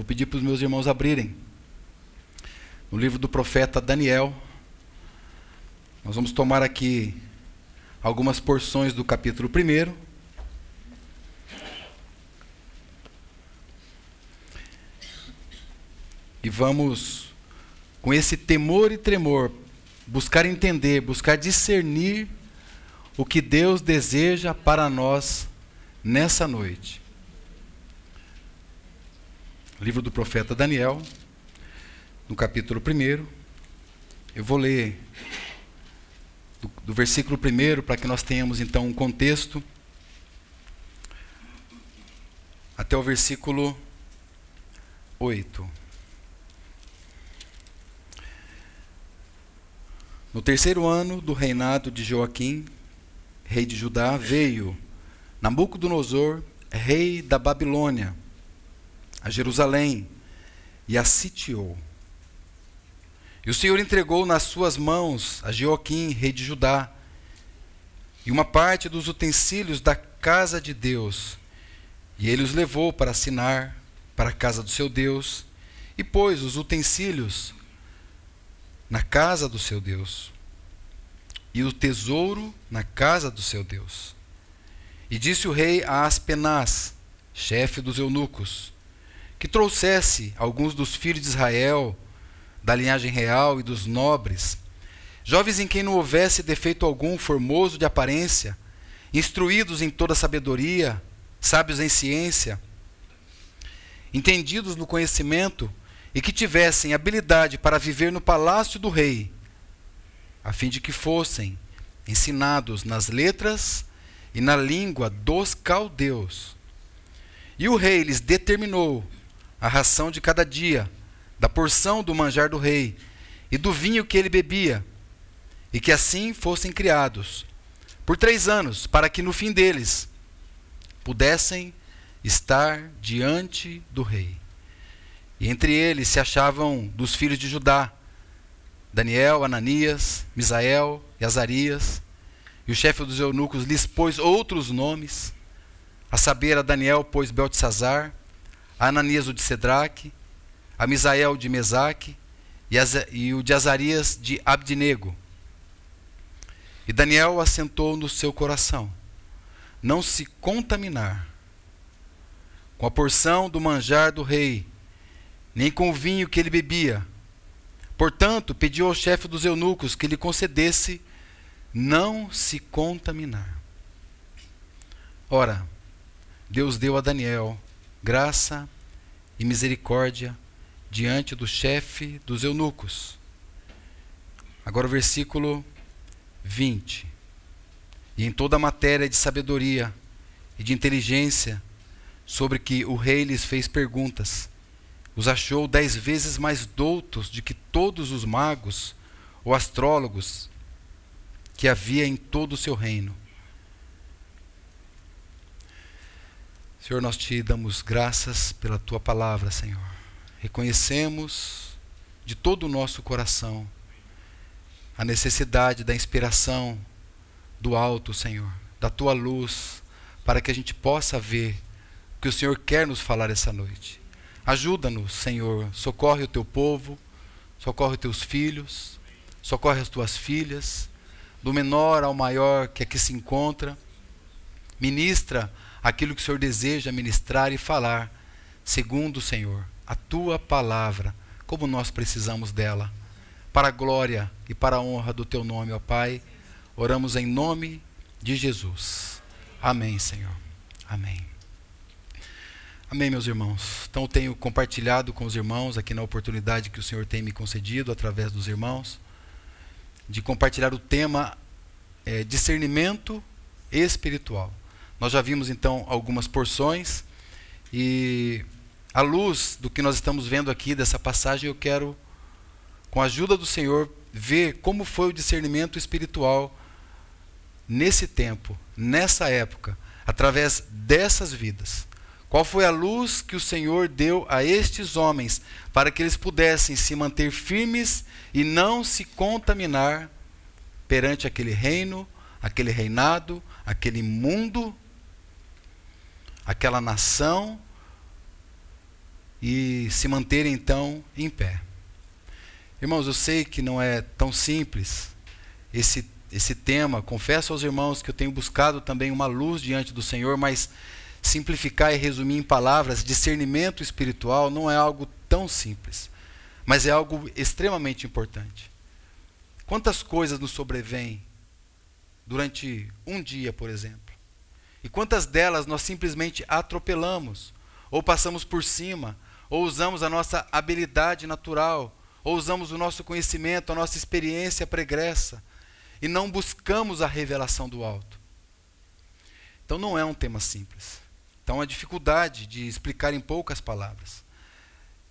vou pedir para os meus irmãos abrirem. No livro do profeta Daniel. Nós vamos tomar aqui algumas porções do capítulo 1. E vamos, com esse temor e tremor, buscar entender, buscar discernir o que Deus deseja para nós nessa noite. Livro do profeta Daniel, no capítulo 1. Eu vou ler do, do versículo 1 para que nós tenhamos então um contexto até o versículo 8. No terceiro ano do reinado de Joaquim, rei de Judá, veio Nabucodonosor, rei da Babilônia, a Jerusalém e a sitiou. E o Senhor entregou nas suas mãos a Joaquim, rei de Judá, e uma parte dos utensílios da casa de Deus. E ele os levou para assinar para a casa do seu Deus, e pôs os utensílios na casa do seu Deus, e o tesouro na casa do seu Deus. E disse o rei a Aspenaz, chefe dos eunucos, que trouxesse alguns dos filhos de Israel, da linhagem real e dos nobres, jovens em quem não houvesse defeito algum, formoso de aparência, instruídos em toda sabedoria, sábios em ciência, entendidos no conhecimento e que tivessem habilidade para viver no palácio do rei, a fim de que fossem ensinados nas letras e na língua dos caldeus. E o rei lhes determinou a ração de cada dia, da porção do manjar do rei e do vinho que ele bebia, e que assim fossem criados por três anos, para que no fim deles pudessem estar diante do rei. E entre eles se achavam dos filhos de Judá, Daniel, Ananias, Misael e Azarias. E o chefe dos eunucos lhes pôs outros nomes, a saber, a Daniel pôs Beltesazar, a Ananias o de Sedraque, a Misael de Mesaque e o de Azarias de Abdinego. E Daniel assentou no seu coração não se contaminar com a porção do manjar do rei, nem com o vinho que ele bebia. Portanto, pediu ao chefe dos eunucos que lhe concedesse não se contaminar. Ora, Deus deu a Daniel graça e misericórdia diante do chefe dos eunucos. Agora o versículo 20. E em toda a matéria de sabedoria e de inteligência, sobre que o rei lhes fez perguntas, os achou dez vezes mais doutos de que todos os magos ou astrólogos que havia em todo o seu reino. Senhor, nós te damos graças pela tua palavra, Senhor. Reconhecemos de todo o nosso coração a necessidade da inspiração do alto, Senhor, da tua luz, para que a gente possa ver o que o Senhor quer nos falar essa noite. Ajuda-nos, Senhor, socorre o teu povo, socorre os teus filhos, socorre as tuas filhas, do menor ao maior que aqui se encontra. Ministra aquilo que o Senhor deseja ministrar e falar, segundo Senhor a tua palavra, como nós precisamos dela. Para a glória e para a honra do teu nome, ó Pai, oramos em nome de Jesus. Amém, Senhor. Amém. Amém, meus irmãos. Então, tenho compartilhado com os irmãos aqui na oportunidade que o Senhor tem me concedido através dos irmãos, de compartilhar o tema é, discernimento espiritual. Nós já vimos então algumas porções e à luz do que nós estamos vendo aqui dessa passagem, eu quero, com a ajuda do Senhor, ver como foi o discernimento espiritual nesse tempo, nessa época, através dessas vidas. Qual foi a luz que o Senhor deu a estes homens para que eles pudessem se manter firmes e não se contaminar perante aquele reino, aquele reinado, aquele mundo, aquela nação e se manterem então em pé. Irmãos, eu sei que não é tão simples esse, esse tema. Confesso aos irmãos que eu tenho buscado também uma luz diante do Senhor, mas simplificar e resumir em palavras, discernimento espiritual não é algo tão simples, mas é algo extremamente importante. Quantas coisas nos sobrevêm durante um dia, por exemplo? E quantas delas nós simplesmente atropelamos, ou passamos por cima, ou usamos a nossa habilidade natural, ou usamos o nosso conhecimento, a nossa experiência pregressa, e não buscamos a revelação do alto. Então não é um tema simples. Então a dificuldade de explicar em poucas palavras.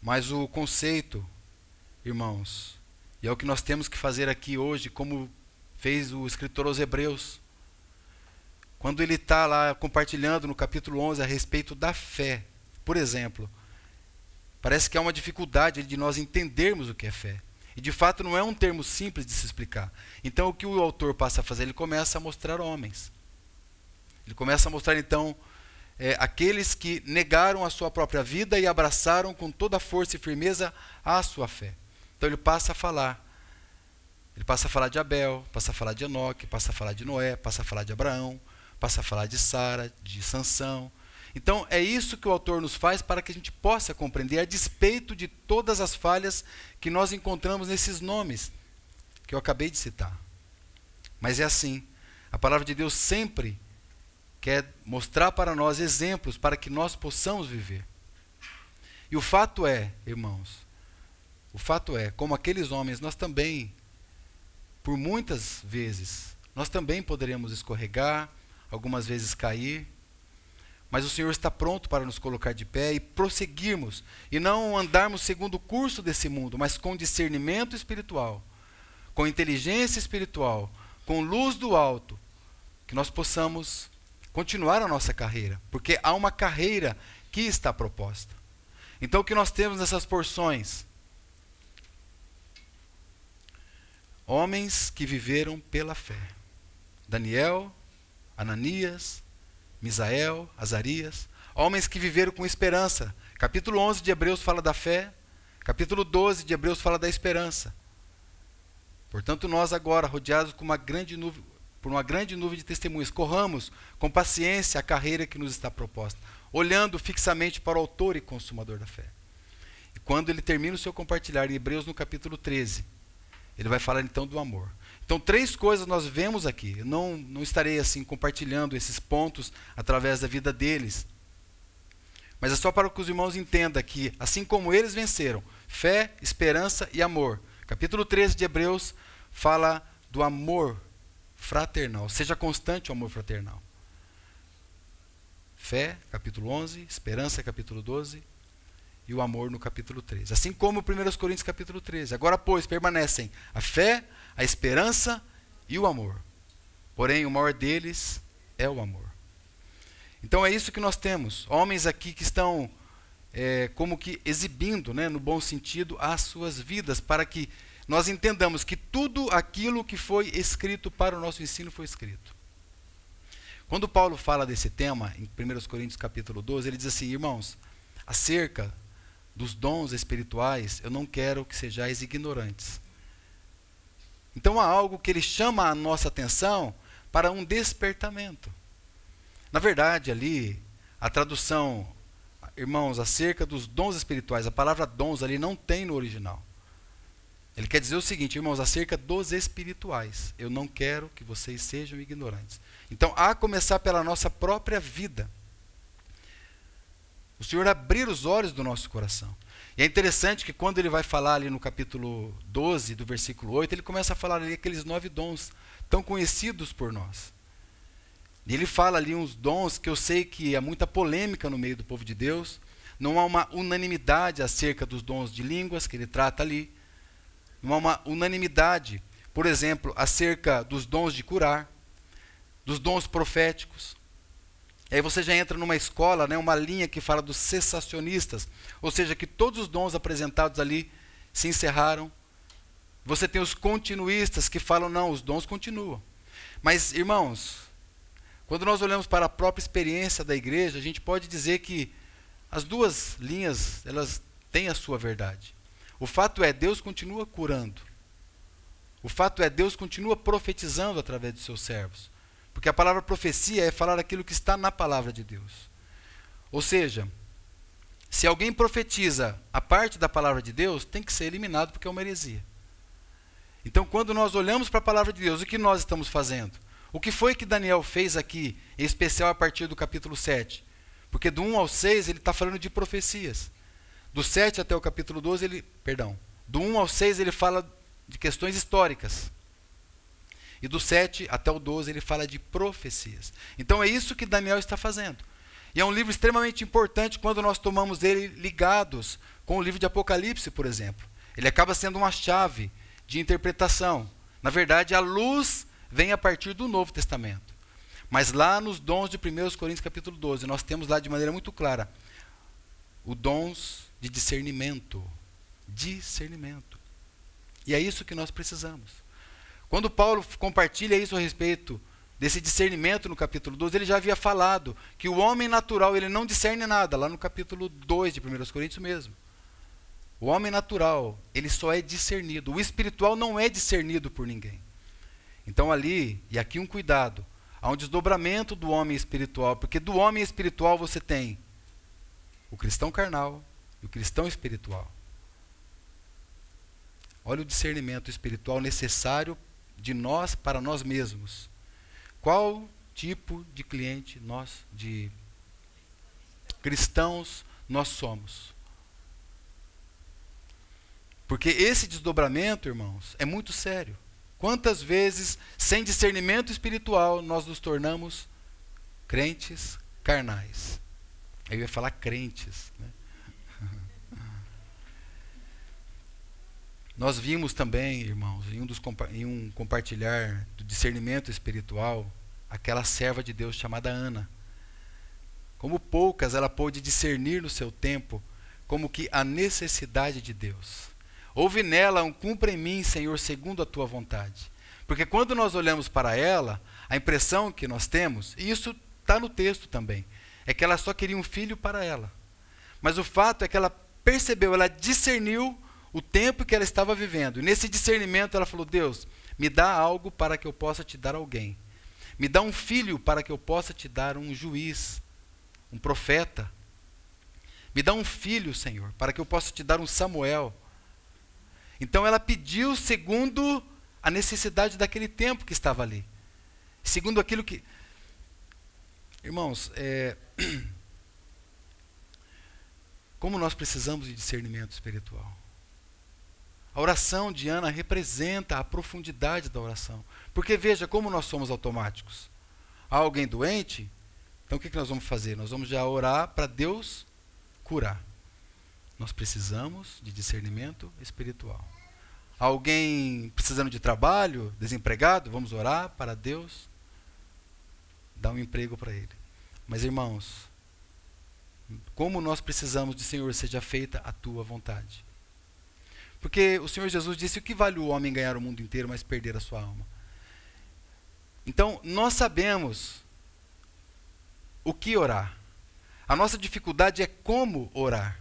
Mas o conceito, irmãos, e é o que nós temos que fazer aqui hoje, como fez o escritor aos Hebreus. Quando ele está lá compartilhando no capítulo 11 a respeito da fé, por exemplo, parece que há uma dificuldade de nós entendermos o que é fé. E de fato não é um termo simples de se explicar. Então o que o autor passa a fazer? Ele começa a mostrar homens. Ele começa a mostrar então é, aqueles que negaram a sua própria vida e abraçaram com toda força e firmeza a sua fé. Então ele passa a falar. Ele passa a falar de Abel, passa a falar de Enoque, passa a falar de Noé, passa a falar de Abraão, passa a falar de Sara, de Sansão. Então é isso que o autor nos faz para que a gente possa compreender a despeito de todas as falhas que nós encontramos nesses nomes que eu acabei de citar. Mas é assim. A palavra de Deus sempre quer mostrar para nós exemplos para que nós possamos viver. E o fato é, irmãos, o fato é, como aqueles homens, nós também, por muitas vezes, nós também poderemos escorregar, algumas vezes cair, mas o Senhor está pronto para nos colocar de pé e prosseguirmos, e não andarmos segundo o curso desse mundo, mas com discernimento espiritual, com inteligência espiritual, com luz do alto, que nós possamos continuar a nossa carreira, porque há uma carreira que está proposta. Então, o que nós temos nessas porções? Homens que viveram pela fé. Daniel, Ananias, Misael, Azarias. Homens que viveram com esperança. Capítulo 11 de Hebreus fala da fé. Capítulo 12 de Hebreus fala da esperança. Portanto, nós agora, rodeados uma nuvem, por uma grande nuvem de testemunhas. Corramos com paciência a carreira que nos está proposta, olhando fixamente para o autor e consumador da fé. E quando ele termina o seu compartilhar em Hebreus no capítulo 13, ele vai falar então do amor. Então, três coisas nós vemos aqui. Eu não, não estarei assim compartilhando esses pontos através da vida deles. Mas é só para que os irmãos entendam que, assim como eles venceram, fé, esperança e amor. Capítulo 13 de Hebreus fala do amor fraternal. Seja constante o amor fraternal. Fé, capítulo 11, esperança, capítulo 12, e o amor no capítulo 13. Assim como 1 Coríntios capítulo 13. Agora, pois, permanecem a fé, a esperança e o amor. Porém, o maior deles é o amor. Então é isso que nós temos. Homens aqui que estão é, como que exibindo, né, no bom sentido, as suas vidas, para que nós entendamos que tudo aquilo que foi escrito para o nosso ensino foi escrito. Quando Paulo fala desse tema, em 1 Coríntios capítulo 12, ele diz assim, irmãos, acerca dos dons espirituais, eu não quero que sejais ignorantes. Então há algo que ele chama a nossa atenção para um despertamento. Na verdade, ali, a tradução, irmãos, acerca dos dons espirituais, a palavra dons ali não tem no original. Ele quer dizer o seguinte, irmãos, acerca dos espirituais. Eu não quero que vocês sejam ignorantes. Então, a começar pela nossa própria vida. O Senhor abrir os olhos do nosso coração. E é interessante que quando ele vai falar ali no capítulo 12, do versículo 8, ele começa a falar ali aqueles nove dons tão conhecidos por nós. E ele fala ali uns dons que eu sei que há muita polêmica no meio do povo de Deus. Não há uma unanimidade acerca dos dons de línguas que ele trata ali não há uma unanimidade, por exemplo, acerca dos dons de curar, dos dons proféticos. E aí você já entra numa escola, né, uma linha que fala dos cessacionistas, ou seja, que todos os dons apresentados ali se encerraram. Você tem os continuistas que falam, não, os dons continuam. Mas, irmãos, quando nós olhamos para a própria experiência da igreja, a gente pode dizer que as duas linhas, elas têm a sua verdade. O fato é, Deus continua curando. O fato é, Deus continua profetizando através de seus servos. Porque a palavra profecia é falar aquilo que está na palavra de Deus. Ou seja, se alguém profetiza a parte da palavra de Deus, tem que ser eliminado porque é uma heresia. Então, quando nós olhamos para a palavra de Deus, o que nós estamos fazendo? O que foi que Daniel fez aqui, em especial a partir do capítulo 7? Porque do 1 ao 6 ele está falando de profecias. Do 7 até o capítulo 12, ele. Perdão. Do 1 ao 6 ele fala de questões históricas. E do 7 até o 12 ele fala de profecias. Então é isso que Daniel está fazendo. E é um livro extremamente importante quando nós tomamos ele ligados com o livro de Apocalipse, por exemplo. Ele acaba sendo uma chave de interpretação. Na verdade, a luz vem a partir do Novo Testamento. Mas lá nos dons de 1 Coríntios capítulo 12, nós temos lá de maneira muito clara o dons de discernimento. Discernimento. E é isso que nós precisamos. Quando Paulo compartilha isso a respeito desse discernimento no capítulo 12, ele já havia falado que o homem natural ele não discerne nada, lá no capítulo 2 de 1 Coríntios mesmo. O homem natural, ele só é discernido. O espiritual não é discernido por ninguém. Então ali, e aqui um cuidado, há um desdobramento do homem espiritual, porque do homem espiritual você tem o cristão carnal e o cristão espiritual. Olha o discernimento espiritual necessário de nós para nós mesmos. Qual tipo de cliente nós, de cristãos, nós somos? Porque esse desdobramento, irmãos, é muito sério. Quantas vezes, sem discernimento espiritual, nós nos tornamos crentes carnais? Eu ia falar crentes. Né? Nós vimos também, irmãos, em um, dos, em um compartilhar do discernimento espiritual, aquela serva de Deus chamada Ana. Como poucas ela pôde discernir no seu tempo, como que a necessidade de Deus. Houve nela um cumpra em mim, Senhor, segundo a tua vontade. Porque quando nós olhamos para ela, a impressão que nós temos, e isso está no texto também, é que ela só queria um filho para ela. Mas o fato é que ela percebeu, ela discerniu o tempo que ela estava vivendo. E nesse discernimento ela falou: Deus, me dá algo para que eu possa te dar alguém. Me dá um filho para que eu possa te dar um juiz, um profeta. Me dá um filho, Senhor, para que eu possa te dar um Samuel. Então ela pediu segundo a necessidade daquele tempo que estava ali. Segundo aquilo que. Irmãos, é... como nós precisamos de discernimento espiritual. A oração de Ana representa a profundidade da oração. Porque veja como nós somos automáticos. Há alguém doente, então o que, que nós vamos fazer? Nós vamos já orar para Deus curar. Nós precisamos de discernimento espiritual. Alguém precisando de trabalho, desempregado, vamos orar para Deus dar um emprego para ele. Mas irmãos, como nós precisamos de Senhor, seja feita a tua vontade. Porque o Senhor Jesus disse: o que vale o homem ganhar o mundo inteiro, mas perder a sua alma? Então, nós sabemos o que orar. A nossa dificuldade é como orar.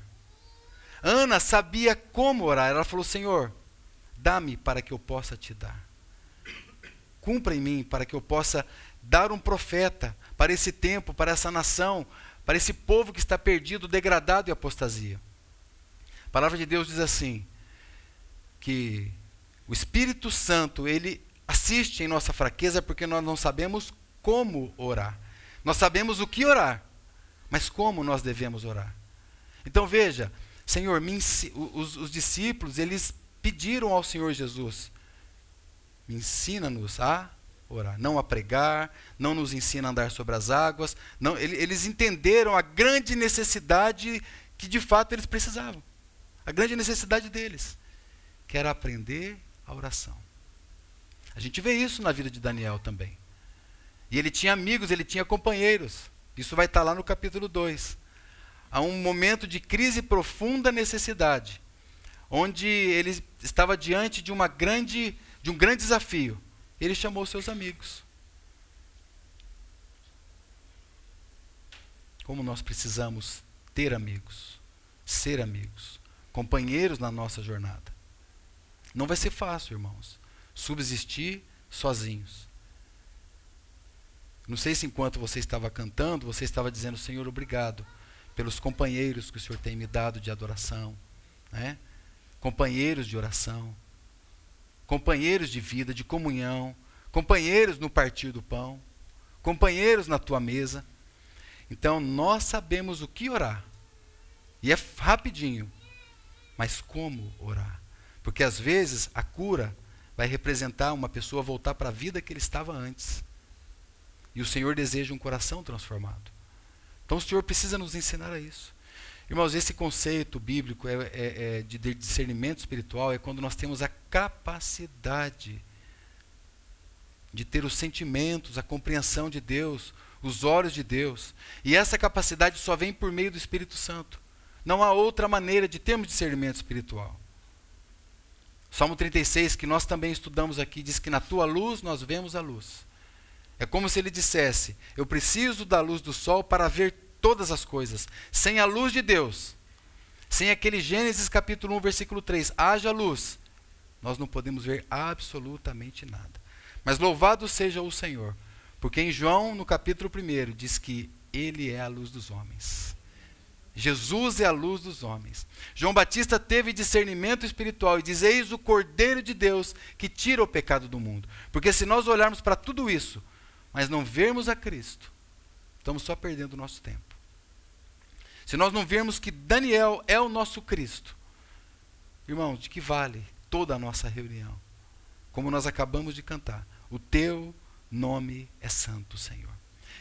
Ana sabia como orar. Ela falou: Senhor, dá-me para que eu possa te dar. Cumpra em mim para que eu possa dar um profeta para esse tempo, para essa nação, para esse povo que está perdido, degradado e apostasia. A palavra de Deus diz assim: que o Espírito Santo, ele assiste em nossa fraqueza porque nós não sabemos como orar. Nós sabemos o que orar, mas como nós devemos orar. Então veja, Senhor, os, os discípulos, eles pediram ao Senhor Jesus, ensina-nos a orar, não a pregar, não nos ensina a andar sobre as águas. Não, eles entenderam a grande necessidade que de fato eles precisavam. A grande necessidade deles que era aprender a oração. A gente vê isso na vida de Daniel também. E ele tinha amigos, ele tinha companheiros. Isso vai estar lá no capítulo 2. Há um momento de crise profunda necessidade, onde ele estava diante de uma grande de um grande desafio. Ele chamou seus amigos. Como nós precisamos ter amigos, ser amigos, companheiros na nossa jornada. Não vai ser fácil, irmãos, subsistir sozinhos. Não sei se enquanto você estava cantando, você estava dizendo, Senhor, obrigado pelos companheiros que o Senhor tem me dado de adoração, né? companheiros de oração, companheiros de vida, de comunhão, companheiros no partir do pão, companheiros na tua mesa. Então nós sabemos o que orar. E é rapidinho. Mas como orar? Porque às vezes a cura vai representar uma pessoa voltar para a vida que ele estava antes. E o Senhor deseja um coração transformado. Então o Senhor precisa nos ensinar a isso. Irmãos, esse conceito bíblico é, é, é de discernimento espiritual é quando nós temos a capacidade de ter os sentimentos, a compreensão de Deus, os olhos de Deus. E essa capacidade só vem por meio do Espírito Santo. Não há outra maneira de termos discernimento espiritual. Salmo 36, que nós também estudamos aqui, diz que na tua luz nós vemos a luz. É como se ele dissesse: Eu preciso da luz do sol para ver todas as coisas. Sem a luz de Deus, sem aquele Gênesis capítulo 1, versículo 3, haja luz, nós não podemos ver absolutamente nada. Mas louvado seja o Senhor, porque em João, no capítulo 1, diz que Ele é a luz dos homens. Jesus é a luz dos homens. João Batista teve discernimento espiritual e diz: Eis o Cordeiro de Deus que tira o pecado do mundo. Porque se nós olharmos para tudo isso, mas não vermos a Cristo, estamos só perdendo o nosso tempo. Se nós não vermos que Daniel é o nosso Cristo, irmão, de que vale toda a nossa reunião? Como nós acabamos de cantar, o teu nome é santo, Senhor.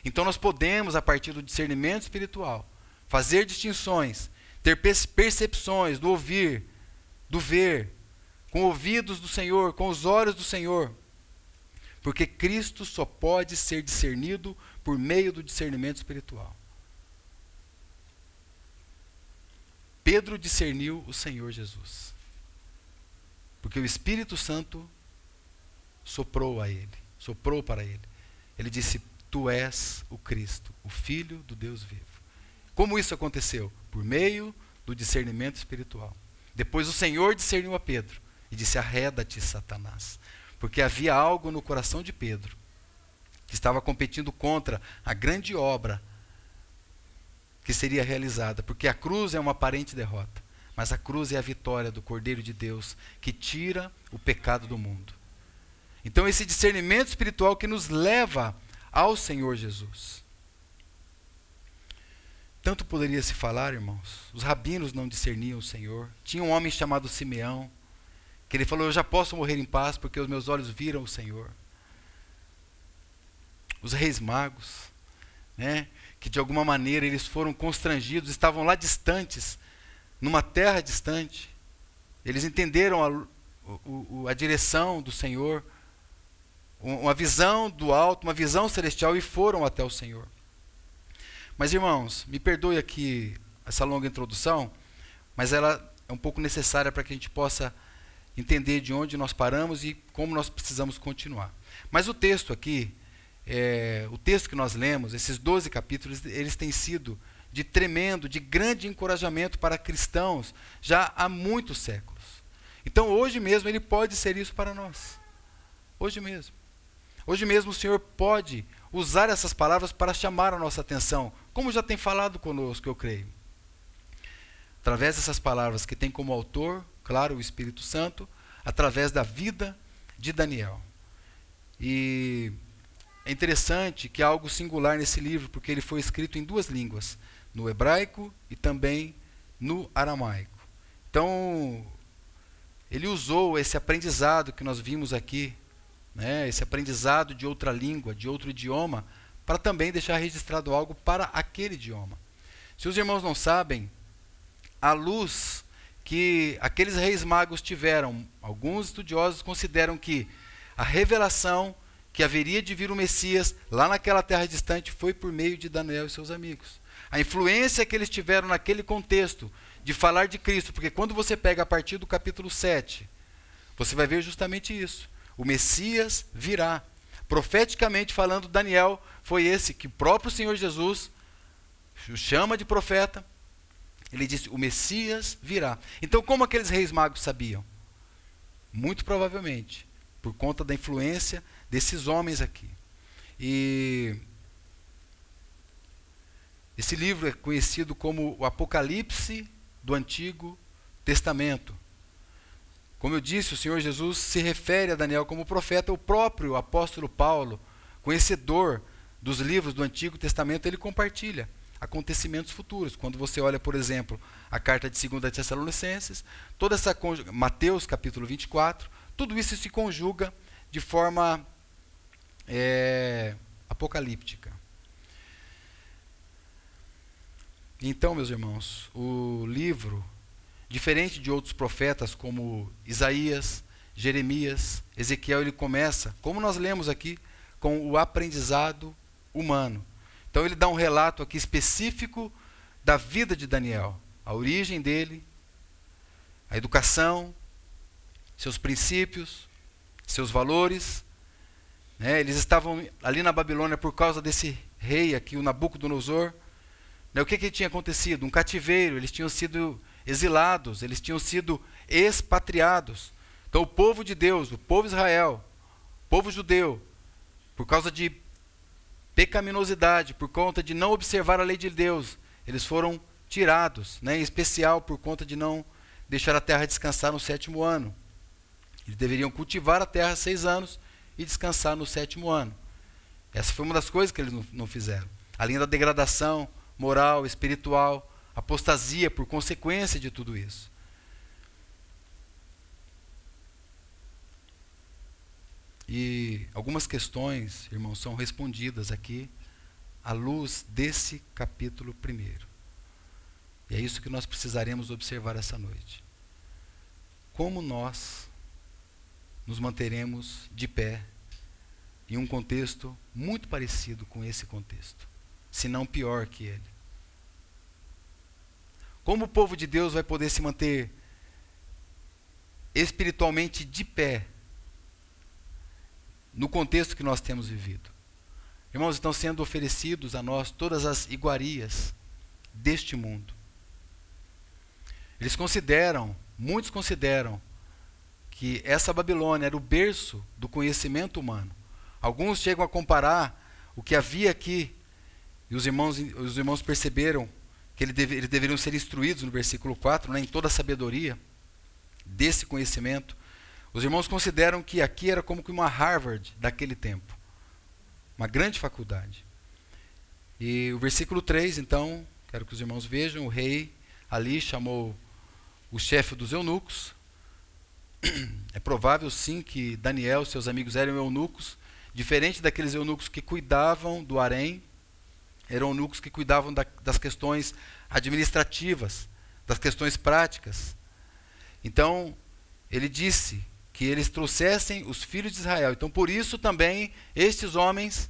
Então nós podemos, a partir do discernimento espiritual, fazer distinções, ter percepções do ouvir, do ver, com ouvidos do Senhor, com os olhos do Senhor. Porque Cristo só pode ser discernido por meio do discernimento espiritual. Pedro discerniu o Senhor Jesus. Porque o Espírito Santo soprou a ele, soprou para ele. Ele disse: Tu és o Cristo, o Filho do Deus vivo. Como isso aconteceu? Por meio do discernimento espiritual. Depois o Senhor discerniu a Pedro e disse: Arreda-te, Satanás. Porque havia algo no coração de Pedro que estava competindo contra a grande obra que seria realizada. Porque a cruz é uma aparente derrota, mas a cruz é a vitória do Cordeiro de Deus que tira o pecado do mundo. Então, esse discernimento espiritual que nos leva ao Senhor Jesus. Tanto poderia se falar, irmãos. Os rabinos não discerniam o Senhor. Tinha um homem chamado Simeão, que ele falou: Eu já posso morrer em paz porque os meus olhos viram o Senhor. Os reis magos, né, que de alguma maneira eles foram constrangidos, estavam lá distantes, numa terra distante. Eles entenderam a, a, a direção do Senhor, uma visão do alto, uma visão celestial e foram até o Senhor. Mas irmãos, me perdoe aqui essa longa introdução, mas ela é um pouco necessária para que a gente possa entender de onde nós paramos e como nós precisamos continuar. Mas o texto aqui, é, o texto que nós lemos, esses 12 capítulos, eles têm sido de tremendo, de grande encorajamento para cristãos já há muitos séculos. Então hoje mesmo ele pode ser isso para nós. Hoje mesmo. Hoje mesmo o Senhor pode usar essas palavras para chamar a nossa atenção, como já tem falado conosco, eu creio. Através dessas palavras que tem como autor, claro, o Espírito Santo, através da vida de Daniel. E é interessante que há algo singular nesse livro, porque ele foi escrito em duas línguas, no hebraico e também no aramaico. Então, ele usou esse aprendizado que nós vimos aqui né, esse aprendizado de outra língua, de outro idioma, para também deixar registrado algo para aquele idioma. Se os irmãos não sabem, a luz que aqueles reis magos tiveram, alguns estudiosos consideram que a revelação que haveria de vir o Messias lá naquela terra distante foi por meio de Daniel e seus amigos. A influência que eles tiveram naquele contexto de falar de Cristo, porque quando você pega a partir do capítulo 7, você vai ver justamente isso. O Messias virá. Profeticamente falando, Daniel foi esse que o próprio Senhor Jesus o chama de profeta Ele disse: O Messias virá. Então, como aqueles reis magos sabiam? Muito provavelmente, por conta da influência desses homens aqui. E esse livro é conhecido como o Apocalipse do Antigo Testamento. Como eu disse, o Senhor Jesus se refere a Daniel como profeta, o próprio apóstolo Paulo, conhecedor dos livros do Antigo Testamento, ele compartilha acontecimentos futuros. Quando você olha, por exemplo, a carta de 2 Tessalonicenses, toda essa Mateus capítulo 24, tudo isso se conjuga de forma é, apocalíptica. Então, meus irmãos, o livro, diferente de outros profetas como Isaías, Jeremias, Ezequiel, ele começa, como nós lemos aqui, com o aprendizado humano. Então ele dá um relato aqui específico da vida de Daniel, a origem dele, a educação, seus princípios, seus valores. Né? Eles estavam ali na Babilônia por causa desse rei aqui, o Nabucodonosor. Né? O que, que tinha acontecido? Um cativeiro, eles tinham sido exilados, eles tinham sido expatriados. Então o povo de Deus, o povo Israel, o povo judeu, por causa de pecaminosidade, por conta de não observar a lei de Deus, eles foram tirados, né, em especial por conta de não deixar a terra descansar no sétimo ano. Eles deveriam cultivar a terra seis anos e descansar no sétimo ano. Essa foi uma das coisas que eles não, não fizeram. Além da degradação moral, espiritual, apostasia por consequência de tudo isso. E algumas questões, irmãos, são respondidas aqui à luz desse capítulo primeiro. E é isso que nós precisaremos observar essa noite. Como nós nos manteremos de pé em um contexto muito parecido com esse contexto, se não pior que ele. Como o povo de Deus vai poder se manter espiritualmente de pé no contexto que nós temos vivido. Irmãos, estão sendo oferecidos a nós todas as iguarias deste mundo. Eles consideram, muitos consideram, que essa Babilônia era o berço do conhecimento humano. Alguns chegam a comparar o que havia aqui, e os irmãos, os irmãos perceberam que eles, deveriam ser instruídos no versículo 4, né, em toda a sabedoria desse conhecimento. Os irmãos consideram que aqui era como que uma Harvard daquele tempo. Uma grande faculdade. E o versículo 3, então, quero que os irmãos vejam, o rei ali chamou o chefe dos eunucos. É provável sim que Daniel e seus amigos eram eunucos, diferente daqueles eunucos que cuidavam do harém, eram eunucos que cuidavam da, das questões administrativas, das questões práticas. Então, ele disse que eles trouxessem os filhos de Israel. Então, por isso também estes homens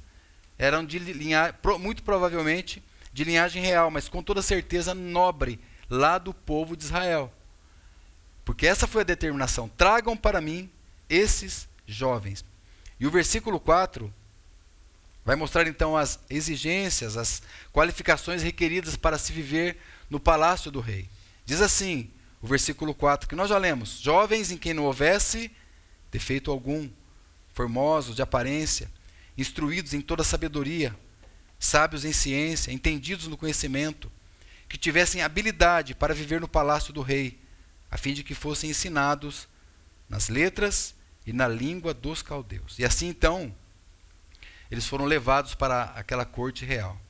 eram de linhagem, muito provavelmente de linhagem real, mas com toda certeza nobre, lá do povo de Israel. Porque essa foi a determinação: tragam para mim esses jovens. E o versículo 4 vai mostrar então as exigências, as qualificações requeridas para se viver no palácio do rei. Diz assim: o versículo 4, que nós já lemos: Jovens em quem não houvesse defeito algum, formosos de aparência, instruídos em toda sabedoria, sábios em ciência, entendidos no conhecimento, que tivessem habilidade para viver no palácio do rei, a fim de que fossem ensinados nas letras e na língua dos caldeus. E assim então, eles foram levados para aquela corte real.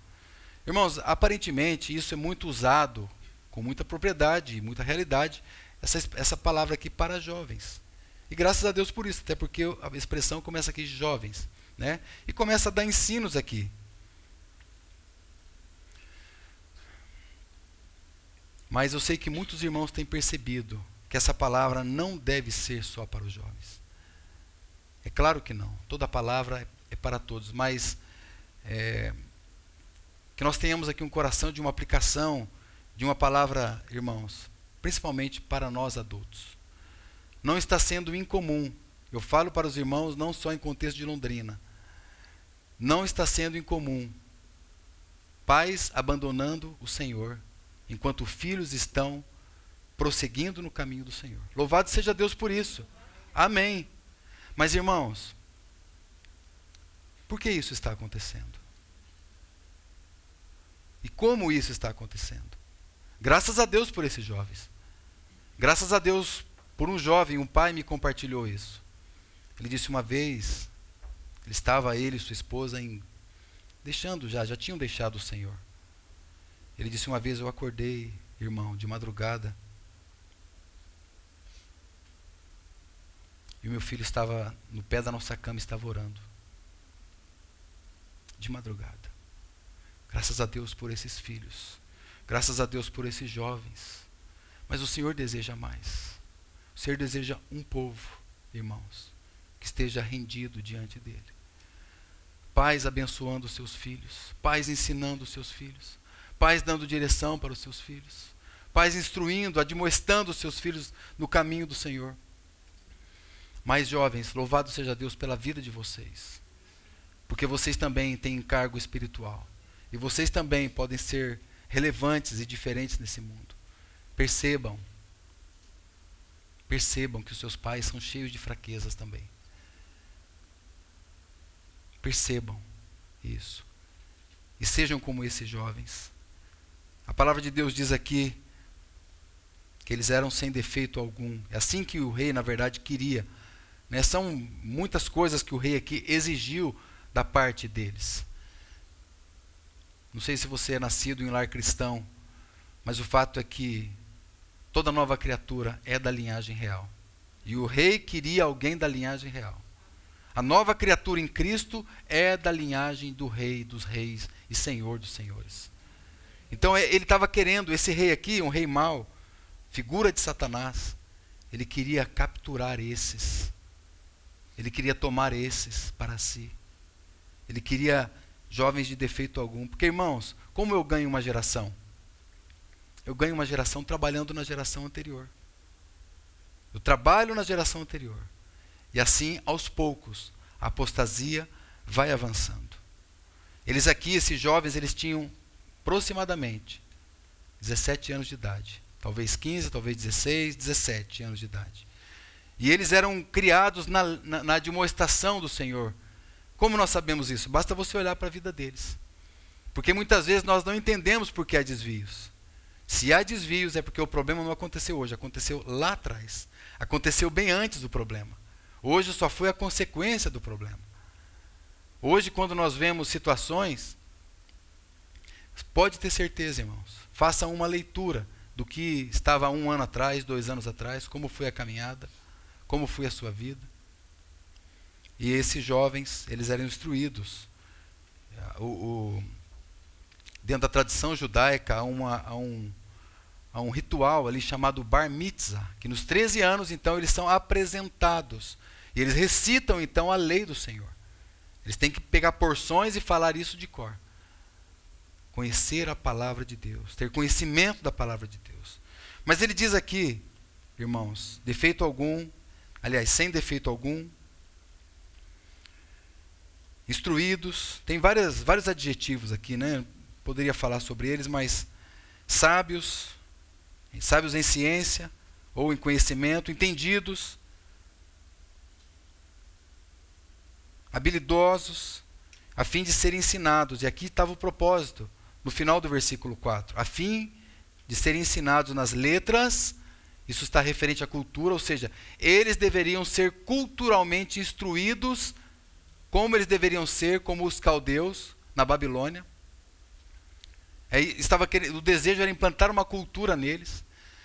Irmãos, aparentemente isso é muito usado com muita propriedade e muita realidade, essa, essa palavra aqui para jovens. E graças a Deus por isso, até porque a expressão começa aqui de jovens. Né? E começa a dar ensinos aqui. Mas eu sei que muitos irmãos têm percebido que essa palavra não deve ser só para os jovens. É claro que não. Toda palavra é para todos, mas é, que nós tenhamos aqui um coração de uma aplicação de uma palavra, irmãos, principalmente para nós adultos. Não está sendo incomum. Eu falo para os irmãos não só em contexto de Londrina. Não está sendo incomum pais abandonando o Senhor enquanto filhos estão prosseguindo no caminho do Senhor. Louvado seja Deus por isso. Amém. Mas irmãos, por que isso está acontecendo? E como isso está acontecendo? Graças a Deus por esses jovens. Graças a Deus por um jovem, um pai me compartilhou isso. Ele disse uma vez, ele estava ele e sua esposa em deixando já, já tinham deixado o Senhor. Ele disse uma vez eu acordei, irmão, de madrugada. E o meu filho estava no pé da nossa cama, estava orando. De madrugada. Graças a Deus por esses filhos. Graças a Deus por esses jovens. Mas o Senhor deseja mais. O Senhor deseja um povo, irmãos, que esteja rendido diante dele. Pais abençoando os seus filhos, pais ensinando os seus filhos, pais dando direção para os seus filhos, pais instruindo, admoestando os seus filhos no caminho do Senhor. Mais jovens, louvado seja Deus pela vida de vocês, porque vocês também têm encargo espiritual e vocês também podem ser relevantes e diferentes nesse mundo. Percebam Percebam que os seus pais são cheios de fraquezas também. Percebam isso. E sejam como esses jovens. A palavra de Deus diz aqui que eles eram sem defeito algum. É assim que o rei, na verdade, queria. Né? São muitas coisas que o rei aqui exigiu da parte deles. Não sei se você é nascido em lar cristão, mas o fato é que Toda nova criatura é da linhagem real. E o rei queria alguém da linhagem real. A nova criatura em Cristo é da linhagem do rei dos reis e senhor dos senhores. Então é, ele estava querendo, esse rei aqui, um rei mau, figura de Satanás, ele queria capturar esses. Ele queria tomar esses para si. Ele queria jovens de defeito algum. Porque, irmãos, como eu ganho uma geração? eu ganho uma geração trabalhando na geração anterior. Eu trabalho na geração anterior. E assim, aos poucos, a apostasia vai avançando. Eles aqui, esses jovens, eles tinham aproximadamente 17 anos de idade. Talvez 15, talvez 16, 17 anos de idade. E eles eram criados na, na, na admoestação do Senhor. Como nós sabemos isso? Basta você olhar para a vida deles. Porque muitas vezes nós não entendemos por que há desvios. Se há desvios, é porque o problema não aconteceu hoje, aconteceu lá atrás. Aconteceu bem antes do problema. Hoje só foi a consequência do problema. Hoje, quando nós vemos situações, pode ter certeza, irmãos, faça uma leitura do que estava um ano atrás, dois anos atrás, como foi a caminhada, como foi a sua vida. E esses jovens, eles eram instruídos. O, o, dentro da tradição judaica, há, uma, há um, a um ritual ali chamado Bar Mitzvah, que nos 13 anos, então, eles são apresentados. E eles recitam, então, a lei do Senhor. Eles têm que pegar porções e falar isso de cor. Conhecer a palavra de Deus, ter conhecimento da palavra de Deus. Mas ele diz aqui, irmãos, defeito algum, aliás, sem defeito algum, instruídos, tem várias, vários adjetivos aqui, né? Poderia falar sobre eles, mas sábios, sábios em ciência ou em conhecimento, entendidos, habilidosos, a fim de serem ensinados. E aqui estava o propósito, no final do versículo 4. A fim de serem ensinados nas letras, isso está referente à cultura, ou seja, eles deveriam ser culturalmente instruídos, como eles deveriam ser, como os caldeus na Babilônia. É, estava o desejo era implantar uma cultura neles.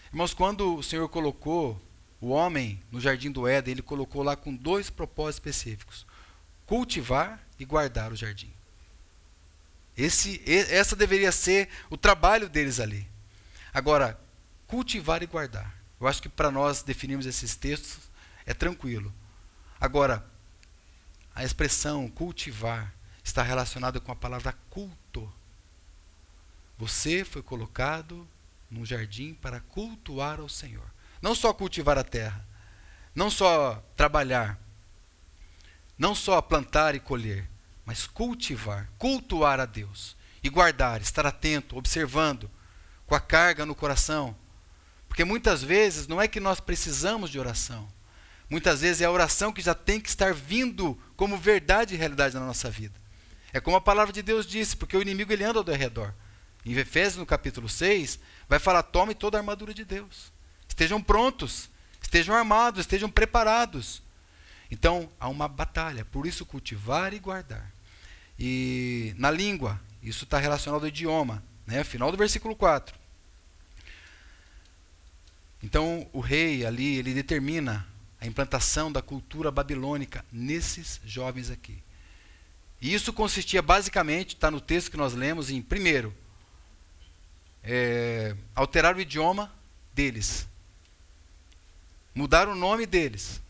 Irmãos, quando o Senhor colocou o homem no jardim do Éden, ele colocou lá com dois propósitos específicos: cultivar e guardar o jardim. Esse, essa deveria ser o trabalho deles ali. Agora, cultivar e guardar. Eu acho que para nós definirmos esses textos é tranquilo. Agora, a expressão cultivar está relacionada com a palavra culto. Você foi colocado num jardim para cultuar ao Senhor. Não só cultivar a terra, não só trabalhar, não só plantar e colher, mas cultivar, cultuar a Deus e guardar, estar atento, observando com a carga no coração. Porque muitas vezes não é que nós precisamos de oração. Muitas vezes é a oração que já tem que estar vindo como verdade e realidade na nossa vida. É como a palavra de Deus disse, porque o inimigo ele anda ao redor. Em Efésios, no capítulo 6, vai falar: tome toda a armadura de Deus. Estejam prontos, estejam armados, estejam preparados. Então, há uma batalha, por isso cultivar e guardar. E na língua, isso está relacionado ao idioma, né? final do versículo 4. Então, o rei ali, ele determina a implantação da cultura babilônica nesses jovens aqui. E isso consistia basicamente, está no texto que nós lemos, em, primeiro, é, alterar o idioma deles, mudar o nome deles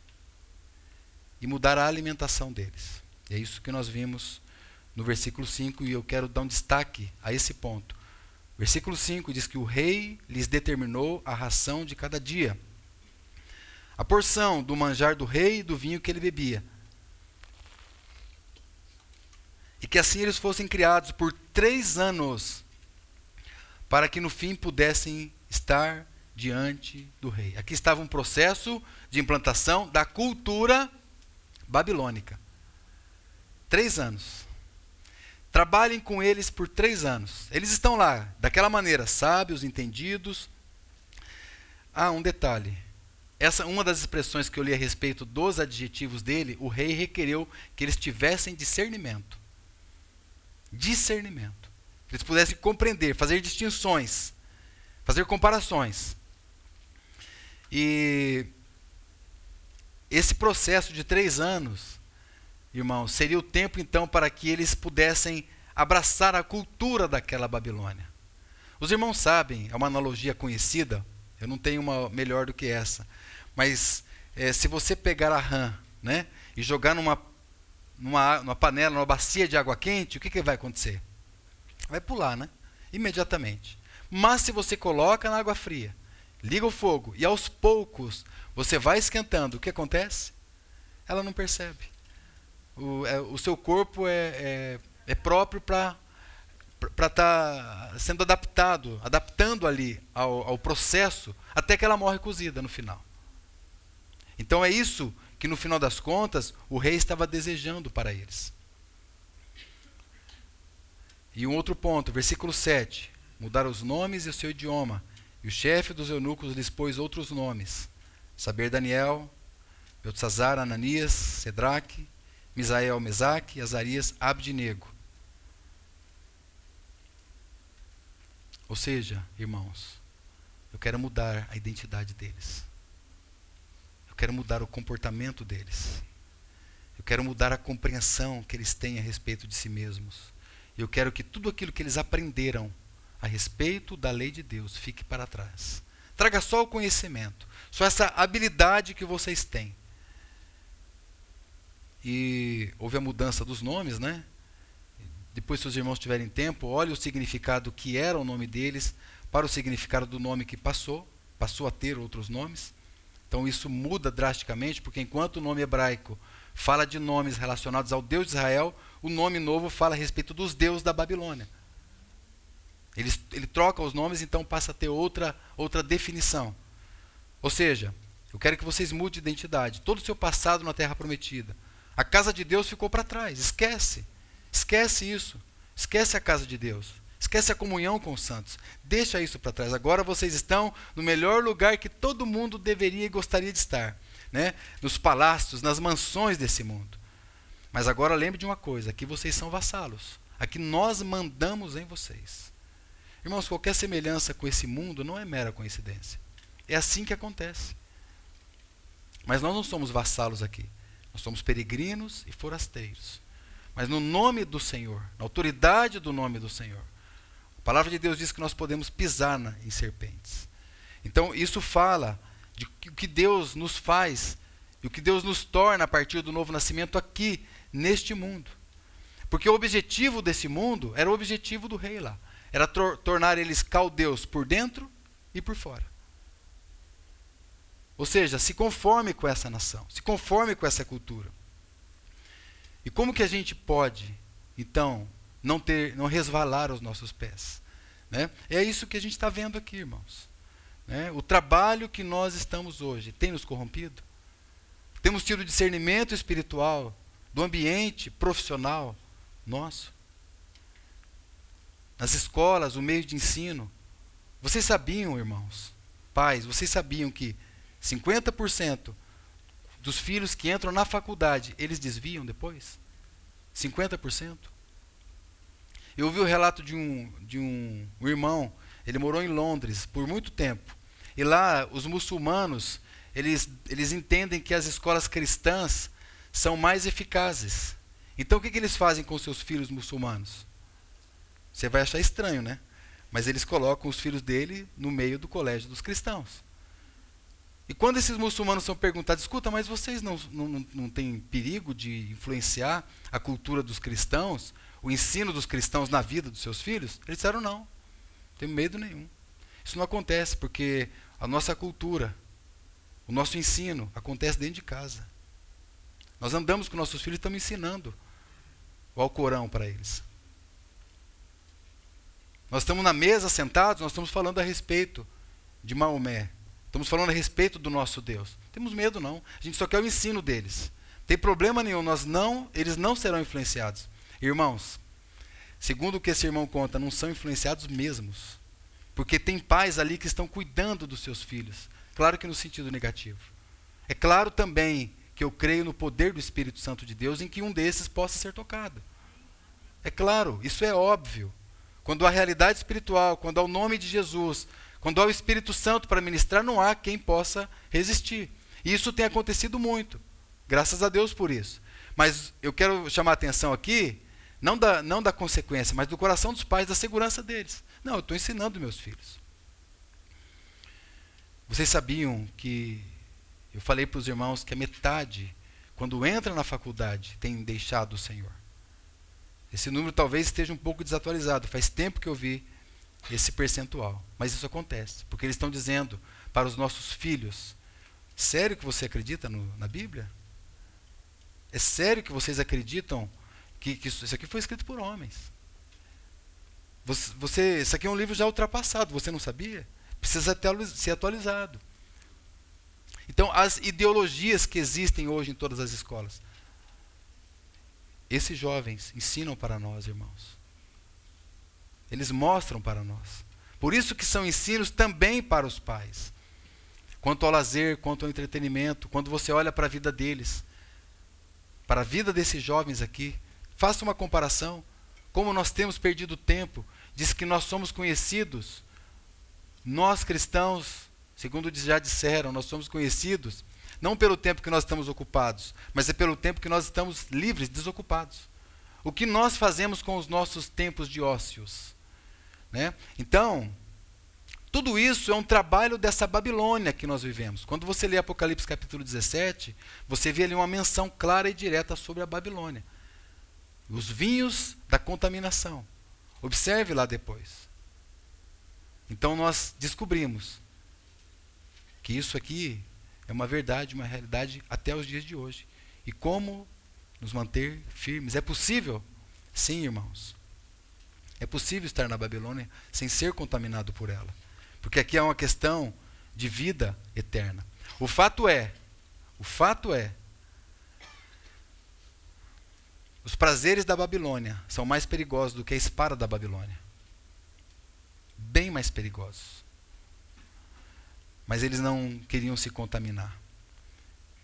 e mudar a alimentação deles. E é isso que nós vimos no versículo 5 e eu quero dar um destaque a esse ponto. Versículo 5 diz que o rei lhes determinou a ração de cada dia, a porção do manjar do rei e do vinho que ele bebia. E que assim eles fossem criados por três anos para que no fim pudessem estar diante do rei. Aqui estava um processo de implantação da cultura babilônica. Três anos. Trabalhem com eles por três anos. Eles estão lá, daquela maneira, sábios, entendidos. Ah, um detalhe. Essa uma das expressões que eu li a respeito dos adjetivos dele, o rei requereu que eles tivessem discernimento. Discernimento eles pudessem compreender, fazer distinções, fazer comparações. E esse processo de três anos, irmãos, seria o tempo então para que eles pudessem abraçar a cultura daquela Babilônia. Os irmãos sabem, é uma analogia conhecida, eu não tenho uma melhor do que essa, mas é, se você pegar a rã né, e jogar numa, numa, numa panela, numa bacia de água quente, o que, que vai acontecer? vai pular, né? Imediatamente. Mas se você coloca na água fria, liga o fogo e aos poucos você vai esquentando, o que acontece? Ela não percebe. O, é, o seu corpo é, é, é próprio para estar tá sendo adaptado, adaptando ali ao, ao processo, até que ela morre cozida no final. Então é isso que no final das contas o rei estava desejando para eles. E um outro ponto, versículo 7. Mudaram os nomes e o seu idioma. E o chefe dos eunucos lhes pôs outros nomes. Saber Daniel, Beltzazar, Ananias, Sedraque, Misael, Mesaque, Azarias, Abdinego. Ou seja, irmãos, eu quero mudar a identidade deles. Eu quero mudar o comportamento deles. Eu quero mudar a compreensão que eles têm a respeito de si mesmos. Eu quero que tudo aquilo que eles aprenderam a respeito da lei de Deus fique para trás. Traga só o conhecimento, só essa habilidade que vocês têm. E houve a mudança dos nomes, né? Depois, se os irmãos tiverem tempo, olhe o significado que era o nome deles para o significado do nome que passou, passou a ter outros nomes. Então isso muda drasticamente, porque enquanto o nome hebraico fala de nomes relacionados ao Deus de Israel, o nome novo fala a respeito dos deuses da Babilônia. Ele, ele troca os nomes, então passa a ter outra, outra definição. Ou seja, eu quero que vocês mudem de identidade. Todo o seu passado na Terra Prometida. A casa de Deus ficou para trás. Esquece. Esquece isso. Esquece a casa de Deus. Esquece a comunhão com os santos. Deixa isso para trás. Agora vocês estão no melhor lugar que todo mundo deveria e gostaria de estar. Né? Nos palácios, nas mansões desse mundo. Mas agora lembre de uma coisa: aqui vocês são vassalos. Aqui nós mandamos em vocês. Irmãos, qualquer semelhança com esse mundo não é mera coincidência. É assim que acontece. Mas nós não somos vassalos aqui. Nós somos peregrinos e forasteiros. Mas no nome do Senhor, na autoridade do nome do Senhor. A palavra de Deus diz que nós podemos pisar na, em serpentes. Então, isso fala de o que Deus nos faz e o que Deus nos torna a partir do novo nascimento aqui neste mundo. Porque o objetivo desse mundo era o objetivo do rei lá. Era tor tornar eles caldeus por dentro e por fora. Ou seja, se conforme com essa nação, se conforme com essa cultura. E como que a gente pode, então, não ter, não resvalar os nossos pés? Né? É isso que a gente está vendo aqui, irmãos. Né? O trabalho que nós estamos hoje tem nos corrompido? Temos tido discernimento espiritual do ambiente profissional nosso? Nas escolas, o meio de ensino. Vocês sabiam, irmãos, pais, vocês sabiam que 50% dos filhos que entram na faculdade, eles desviam depois? 50%? Eu ouvi o relato de um, de um, um irmão, ele morou em Londres por muito tempo. E lá, os muçulmanos, eles, eles entendem que as escolas cristãs são mais eficazes. Então, o que, que eles fazem com seus filhos muçulmanos? Você vai achar estranho, né? Mas eles colocam os filhos dele no meio do colégio dos cristãos. E quando esses muçulmanos são perguntados, escuta, mas vocês não, não, não têm perigo de influenciar a cultura dos cristãos? O ensino dos cristãos na vida dos seus filhos? Eles disseram não, não tenho medo nenhum. Isso não acontece porque a nossa cultura, o nosso ensino acontece dentro de casa. Nós andamos com nossos filhos e estamos ensinando o Alcorão para eles. Nós estamos na mesa sentados, nós estamos falando a respeito de Maomé. Estamos falando a respeito do nosso Deus. Temos medo não. A gente só quer o ensino deles. Não tem problema nenhum, nós não, eles não serão influenciados. Irmãos, segundo o que esse irmão conta, não são influenciados mesmos. Porque tem pais ali que estão cuidando dos seus filhos. Claro que no sentido negativo. É claro também que eu creio no poder do Espírito Santo de Deus em que um desses possa ser tocado. É claro, isso é óbvio. Quando há realidade espiritual, quando há o nome de Jesus, quando há o Espírito Santo para ministrar, não há quem possa resistir. E isso tem acontecido muito. Graças a Deus por isso. Mas eu quero chamar a atenção aqui não da, não da consequência, mas do coração dos pais, da segurança deles. Não, eu estou ensinando meus filhos. Vocês sabiam que eu falei para os irmãos que a metade, quando entra na faculdade, tem deixado o Senhor. Esse número talvez esteja um pouco desatualizado. Faz tempo que eu vi esse percentual. Mas isso acontece. Porque eles estão dizendo para os nossos filhos: sério que você acredita no, na Bíblia? É sério que vocês acreditam que, que isso, isso aqui foi escrito por homens. Você, você, isso aqui é um livro já ultrapassado, você não sabia? Precisa ser atualizado. Então, as ideologias que existem hoje em todas as escolas, esses jovens ensinam para nós, irmãos. Eles mostram para nós. Por isso que são ensinos também para os pais. Quanto ao lazer, quanto ao entretenimento, quando você olha para a vida deles, para a vida desses jovens aqui, Faça uma comparação. Como nós temos perdido tempo. Diz que nós somos conhecidos. Nós cristãos, segundo já disseram, nós somos conhecidos não pelo tempo que nós estamos ocupados, mas é pelo tempo que nós estamos livres, desocupados. O que nós fazemos com os nossos tempos de ócios? Né? Então, tudo isso é um trabalho dessa Babilônia que nós vivemos. Quando você lê Apocalipse capítulo 17, você vê ali uma menção clara e direta sobre a Babilônia os vinhos da contaminação. Observe lá depois. Então nós descobrimos que isso aqui é uma verdade, uma realidade até os dias de hoje. E como nos manter firmes? É possível? Sim, irmãos. É possível estar na Babilônia sem ser contaminado por ela. Porque aqui é uma questão de vida eterna. O fato é, o fato é os prazeres da Babilônia são mais perigosos do que a espada da Babilônia. Bem mais perigosos. Mas eles não queriam se contaminar.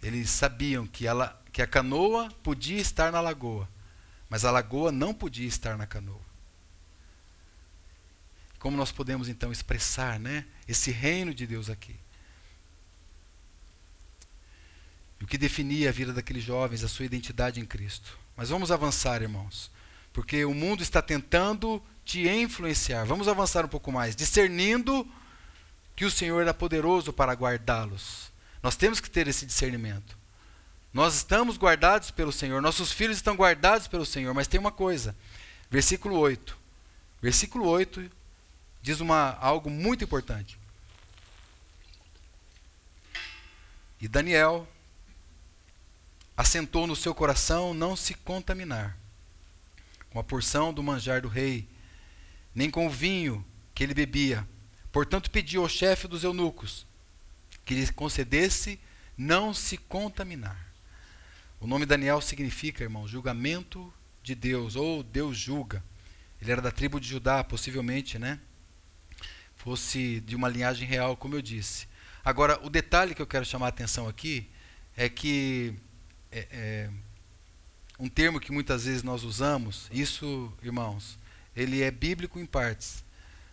Eles sabiam que, ela, que a canoa podia estar na lagoa, mas a lagoa não podia estar na canoa. Como nós podemos então expressar né, esse reino de Deus aqui? O que definia a vida daqueles jovens, a sua identidade em Cristo. Mas vamos avançar, irmãos. Porque o mundo está tentando te influenciar. Vamos avançar um pouco mais. Discernindo que o Senhor é poderoso para guardá-los. Nós temos que ter esse discernimento. Nós estamos guardados pelo Senhor, nossos filhos estão guardados pelo Senhor, mas tem uma coisa. Versículo 8. Versículo 8 diz uma, algo muito importante. E Daniel assentou no seu coração não se contaminar com a porção do manjar do rei, nem com o vinho que ele bebia. Portanto, pediu ao chefe dos eunucos que lhe concedesse não se contaminar. O nome Daniel significa, irmão, julgamento de Deus, ou Deus julga. Ele era da tribo de Judá, possivelmente, né? Fosse de uma linhagem real, como eu disse. Agora, o detalhe que eu quero chamar a atenção aqui é que é, é, um termo que muitas vezes nós usamos, isso, irmãos, ele é bíblico em partes.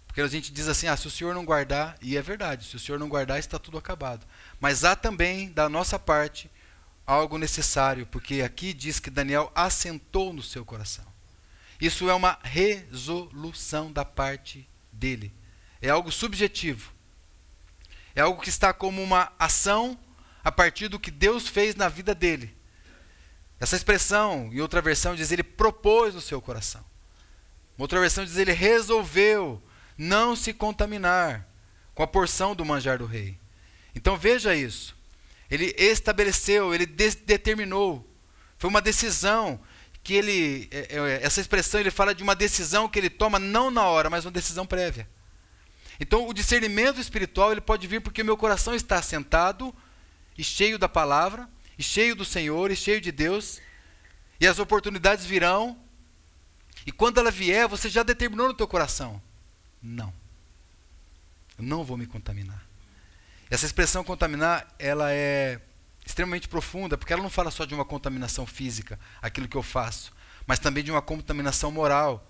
Porque a gente diz assim, ah, se o senhor não guardar, e é verdade, se o senhor não guardar, está tudo acabado. Mas há também, da nossa parte, algo necessário, porque aqui diz que Daniel assentou no seu coração. Isso é uma resolução da parte dele. É algo subjetivo. É algo que está como uma ação a partir do que Deus fez na vida dele. Essa expressão, em outra versão, diz ele propôs no seu coração. Uma outra versão diz ele resolveu não se contaminar com a porção do manjar do rei. Então veja isso. Ele estabeleceu, ele determinou. Foi uma decisão que ele, é, é, essa expressão ele fala de uma decisão que ele toma não na hora, mas uma decisão prévia. Então o discernimento espiritual ele pode vir porque o meu coração está assentado e cheio da palavra, e cheio do Senhor, e cheio de Deus, e as oportunidades virão. E quando ela vier, você já determinou no teu coração: não. Eu não vou me contaminar. Essa expressão contaminar, ela é extremamente profunda, porque ela não fala só de uma contaminação física, aquilo que eu faço, mas também de uma contaminação moral.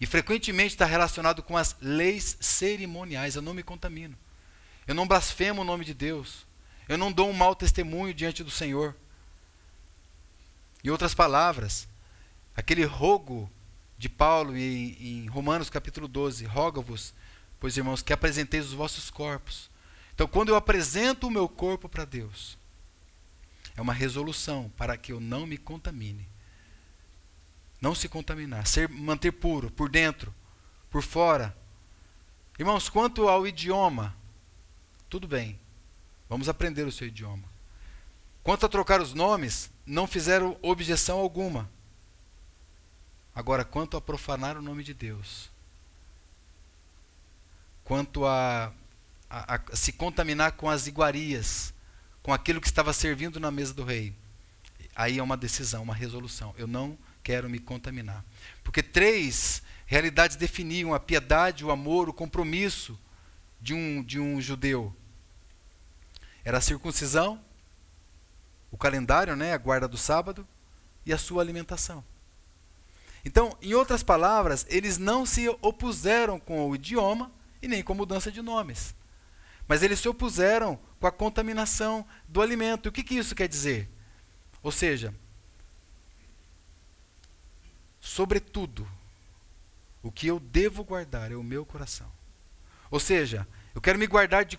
E frequentemente está relacionado com as leis cerimoniais. Eu não me contamino. Eu não blasfemo o nome de Deus. Eu não dou um mau testemunho diante do Senhor. Em outras palavras, aquele rogo de Paulo em, em Romanos capítulo 12, roga-vos, pois irmãos, que apresenteis os vossos corpos então, quando eu apresento o meu corpo para Deus, é uma resolução para que eu não me contamine. Não se contaminar, ser, manter puro por dentro, por fora. Irmãos, quanto ao idioma, tudo bem, vamos aprender o seu idioma. Quanto a trocar os nomes, não fizeram objeção alguma. Agora, quanto a profanar o nome de Deus, quanto a a, a se contaminar com as iguarias, com aquilo que estava servindo na mesa do rei. Aí é uma decisão, uma resolução. Eu não quero me contaminar. Porque três realidades definiam a piedade, o amor, o compromisso de um, de um judeu. Era a circuncisão, o calendário, né, a guarda do sábado e a sua alimentação. Então, em outras palavras, eles não se opuseram com o idioma e nem com a mudança de nomes. Mas eles se opuseram com a contaminação do alimento. O que, que isso quer dizer? Ou seja, sobretudo, o que eu devo guardar é o meu coração. Ou seja, eu quero me guardar de,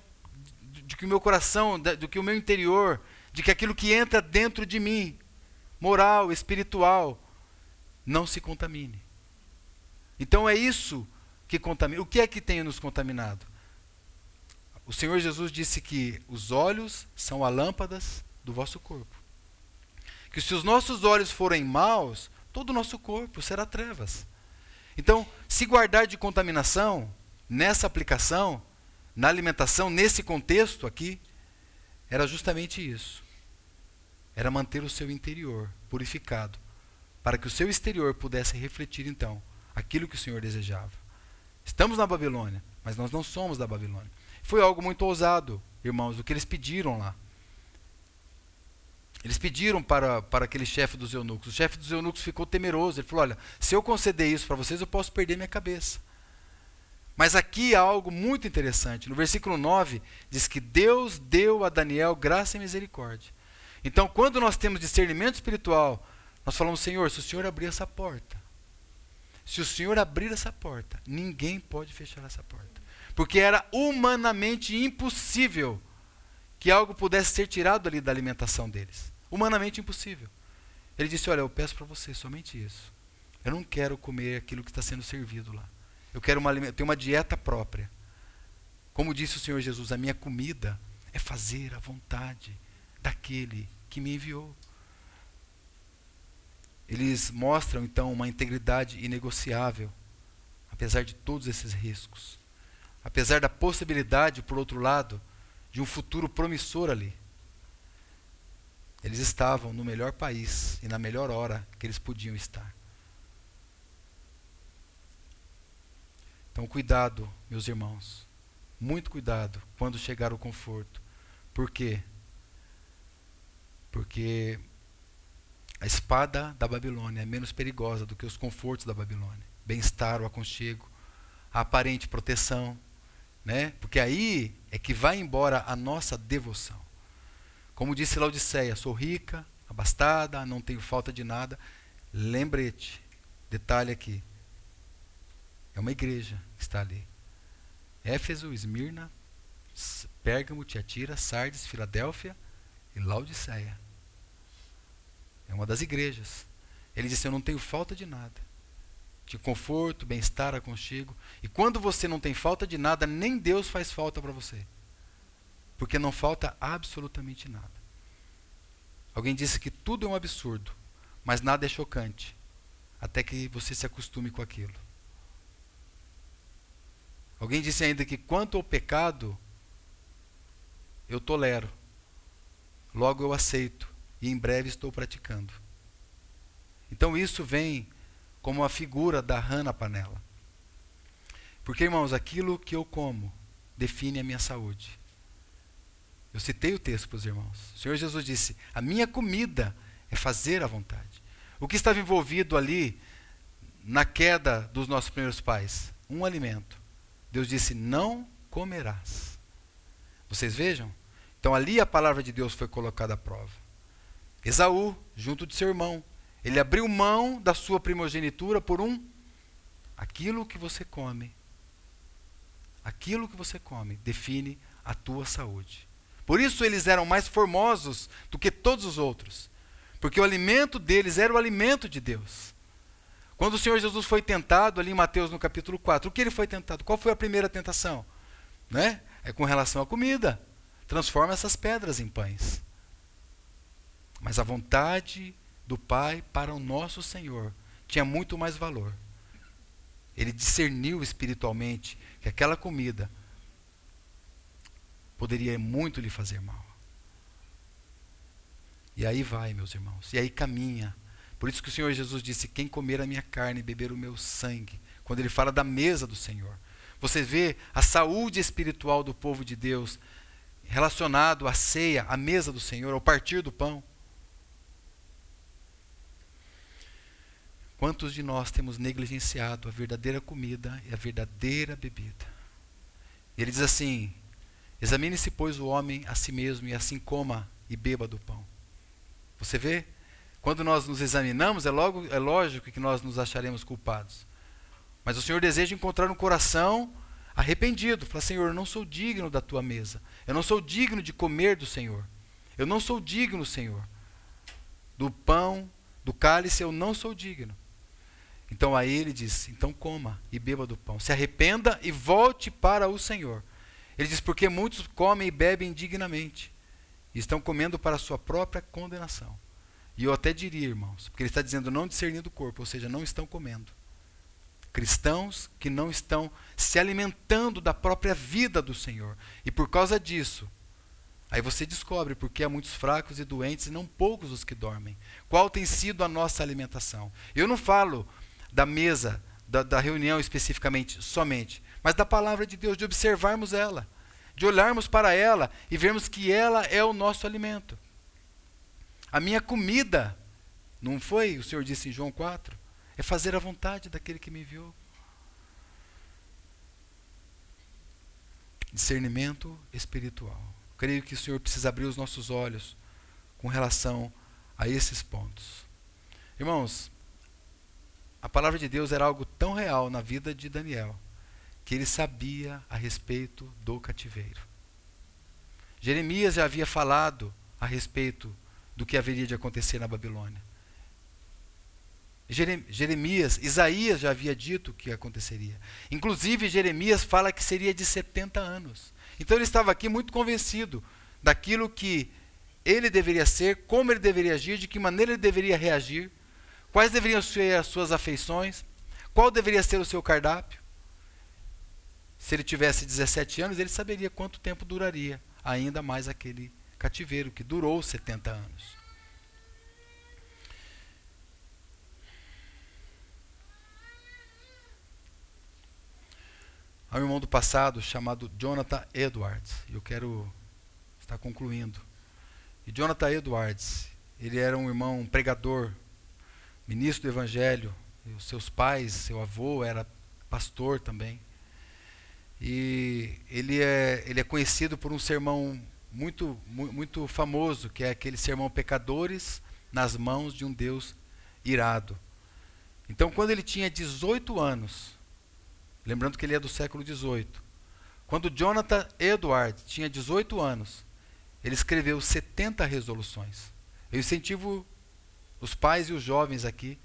de, que o meu coração, do que o meu interior, de que aquilo que entra dentro de mim, moral, espiritual, não se contamine. Então é isso que contamina. O que é que tem nos contaminado? O Senhor Jesus disse que os olhos são as lâmpadas do vosso corpo. Que se os nossos olhos forem maus, todo o nosso corpo será trevas. Então, se guardar de contaminação, nessa aplicação, na alimentação, nesse contexto aqui, era justamente isso. Era manter o seu interior purificado, para que o seu exterior pudesse refletir então aquilo que o Senhor desejava. Estamos na Babilônia, mas nós não somos da Babilônia. Foi algo muito ousado, irmãos, o que eles pediram lá. Eles pediram para, para aquele chefe dos eunucos. O chefe dos eunucos ficou temeroso. Ele falou: Olha, se eu conceder isso para vocês, eu posso perder minha cabeça. Mas aqui há algo muito interessante. No versículo 9, diz que Deus deu a Daniel graça e misericórdia. Então, quando nós temos discernimento espiritual, nós falamos: Senhor, se o Senhor abrir essa porta, se o Senhor abrir essa porta, ninguém pode fechar essa porta. Porque era humanamente impossível que algo pudesse ser tirado ali da alimentação deles. Humanamente impossível. Ele disse: Olha, eu peço para você somente isso. Eu não quero comer aquilo que está sendo servido lá. Eu quero uma, eu tenho uma dieta própria. Como disse o Senhor Jesus, a minha comida é fazer a vontade daquele que me enviou. Eles mostram então uma integridade inegociável apesar de todos esses riscos, apesar da possibilidade, por outro lado, de um futuro promissor ali. Eles estavam no melhor país e na melhor hora que eles podiam estar. Então, cuidado, meus irmãos. Muito cuidado quando chegar o conforto. Por quê? Porque a espada da Babilônia é menos perigosa do que os confortos da Babilônia. Bem-estar, o aconchego, a aparente proteção, né? Porque aí é que vai embora a nossa devoção. Como disse Laodiceia, sou rica, abastada, não tenho falta de nada. Lembrete, detalhe aqui. É uma igreja está ali. Éfeso, Esmirna, Pérgamo, Tiatira, Sardes, Filadélfia e Laodiceia. É uma das igrejas. Ele disse: Eu não tenho falta de nada. De conforto, bem-estar, aconchego. E quando você não tem falta de nada, nem Deus faz falta para você. Porque não falta absolutamente nada. Alguém disse que tudo é um absurdo, mas nada é chocante, até que você se acostume com aquilo. Alguém disse ainda que quanto ao pecado, eu tolero, logo eu aceito, e em breve estou praticando. Então isso vem como a figura da rã na panela. Porque, irmãos, aquilo que eu como define a minha saúde. Eu citei o texto para os irmãos. O Senhor Jesus disse: A minha comida é fazer a vontade. O que estava envolvido ali na queda dos nossos primeiros pais? Um alimento. Deus disse: Não comerás. Vocês vejam? Então ali a palavra de Deus foi colocada à prova. Esaú, junto de seu irmão. Ele abriu mão da sua primogenitura por um aquilo que você come. Aquilo que você come define a tua saúde. Por isso eles eram mais formosos do que todos os outros, porque o alimento deles era o alimento de Deus. Quando o Senhor Jesus foi tentado ali em Mateus no capítulo 4, o que ele foi tentado? Qual foi a primeira tentação? Né? É com relação à comida. Transforma essas pedras em pães. Mas a vontade do Pai para o nosso Senhor tinha muito mais valor. Ele discerniu espiritualmente que aquela comida poderia muito lhe fazer mal. E aí vai, meus irmãos, e aí caminha. Por isso que o Senhor Jesus disse: Quem comer a minha carne e beber o meu sangue, quando ele fala da mesa do Senhor. Você vê a saúde espiritual do povo de Deus relacionado à ceia, à mesa do Senhor, ao partir do pão. Quantos de nós temos negligenciado a verdadeira comida e a verdadeira bebida? Ele diz assim: Examine-se, pois, o homem a si mesmo, e assim coma e beba do pão. Você vê? Quando nós nos examinamos, é, logo, é lógico que nós nos acharemos culpados. Mas o Senhor deseja encontrar um coração arrependido. Fala, Senhor, eu não sou digno da tua mesa. Eu não sou digno de comer do Senhor. Eu não sou digno, Senhor. Do pão, do cálice, eu não sou digno. Então aí ele diz: então coma e beba do pão, se arrependa e volte para o Senhor. Ele diz: porque muitos comem e bebem indignamente, e estão comendo para a sua própria condenação. E eu até diria, irmãos, porque ele está dizendo não discernindo o corpo, ou seja, não estão comendo. Cristãos que não estão se alimentando da própria vida do Senhor. E por causa disso, aí você descobre porque há muitos fracos e doentes e não poucos os que dormem. Qual tem sido a nossa alimentação? Eu não falo da mesa, da, da reunião especificamente, somente, mas da palavra de Deus, de observarmos ela, de olharmos para ela e vermos que ela é o nosso alimento. A minha comida, não foi? O Senhor disse em João 4, é fazer a vontade daquele que me enviou. Discernimento espiritual. Creio que o Senhor precisa abrir os nossos olhos com relação a esses pontos. Irmãos, a palavra de Deus era algo tão real na vida de Daniel que ele sabia a respeito do cativeiro. Jeremias já havia falado a respeito do que haveria de acontecer na Babilônia. Jeremias, Isaías já havia dito que aconteceria. Inclusive, Jeremias fala que seria de 70 anos. Então, ele estava aqui muito convencido daquilo que ele deveria ser, como ele deveria agir, de que maneira ele deveria reagir quais deveriam ser as suas afeições, qual deveria ser o seu cardápio. se ele tivesse 17 anos, ele saberia quanto tempo duraria ainda mais aquele cativeiro, que durou 70 anos. Há um irmão do passado chamado Jonathan Edwards, eu quero estar concluindo. E Jonathan Edwards, ele era um irmão pregador, ministro do Evangelho, os seus pais, seu avô era pastor também. E ele é, ele é conhecido por um sermão muito, muito famoso, que é aquele sermão Pecadores nas mãos de um Deus irado. Então, quando ele tinha 18 anos, lembrando que ele é do século 18, quando Jonathan Edwards tinha 18 anos, ele escreveu 70 resoluções. Eu incentivo os pais e os jovens aqui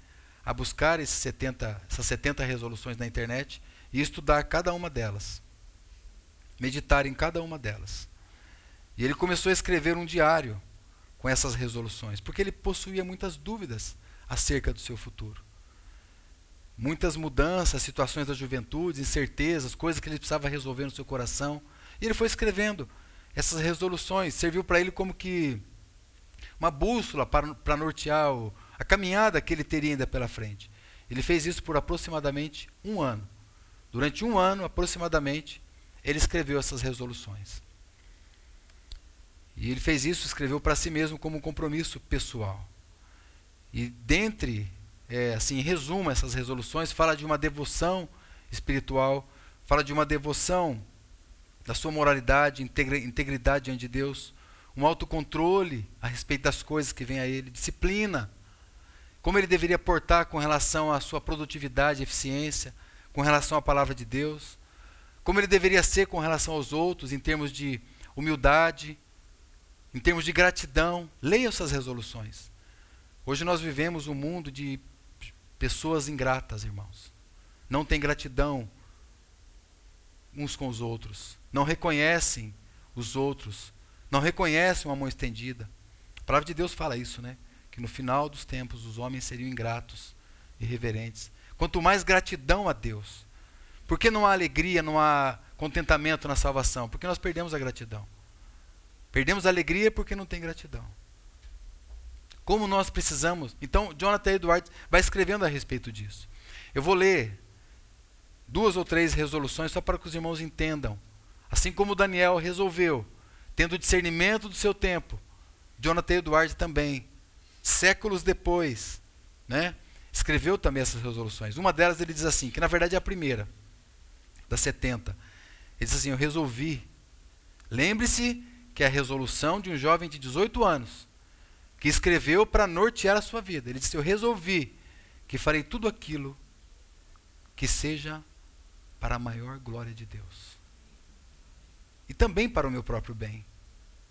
a buscar esses 70, essas 70 resoluções na internet e estudar cada uma delas. Meditar em cada uma delas. E ele começou a escrever um diário com essas resoluções, porque ele possuía muitas dúvidas acerca do seu futuro. Muitas mudanças, situações da juventude, incertezas, coisas que ele precisava resolver no seu coração. E ele foi escrevendo essas resoluções, serviu para ele como que uma bússola para, para nortear o, a caminhada que ele teria ainda pela frente. Ele fez isso por aproximadamente um ano. Durante um ano, aproximadamente, ele escreveu essas resoluções. E ele fez isso, escreveu para si mesmo como um compromisso pessoal. E dentre, é, assim, em resumo, essas resoluções, fala de uma devoção espiritual, fala de uma devoção da sua moralidade, integridade diante de Deus, um autocontrole a respeito das coisas que vêm a ele, disciplina, como ele deveria portar com relação à sua produtividade, eficiência, com relação à palavra de Deus, como ele deveria ser com relação aos outros, em termos de humildade, em termos de gratidão. Leia essas resoluções. Hoje nós vivemos um mundo de pessoas ingratas, irmãos. Não tem gratidão uns com os outros. Não reconhecem os outros. Não reconhecem uma mão estendida. A palavra de Deus fala isso, né? Que no final dos tempos os homens seriam ingratos, irreverentes. Quanto mais gratidão a Deus. Por que não há alegria, não há contentamento na salvação? Porque nós perdemos a gratidão. Perdemos a alegria porque não tem gratidão. Como nós precisamos. Então, Jonathan Edwards vai escrevendo a respeito disso. Eu vou ler duas ou três resoluções só para que os irmãos entendam. Assim como Daniel resolveu, tendo discernimento do seu tempo, Jonathan Edwards também, séculos depois, né, escreveu também essas resoluções. Uma delas ele diz assim, que na verdade é a primeira, das 70. Ele diz assim: Eu resolvi. Lembre-se que é a resolução de um jovem de 18 anos, que escreveu para nortear a sua vida. Ele disse: Eu resolvi que farei tudo aquilo que seja para a maior glória de Deus. E também para o meu próprio bem.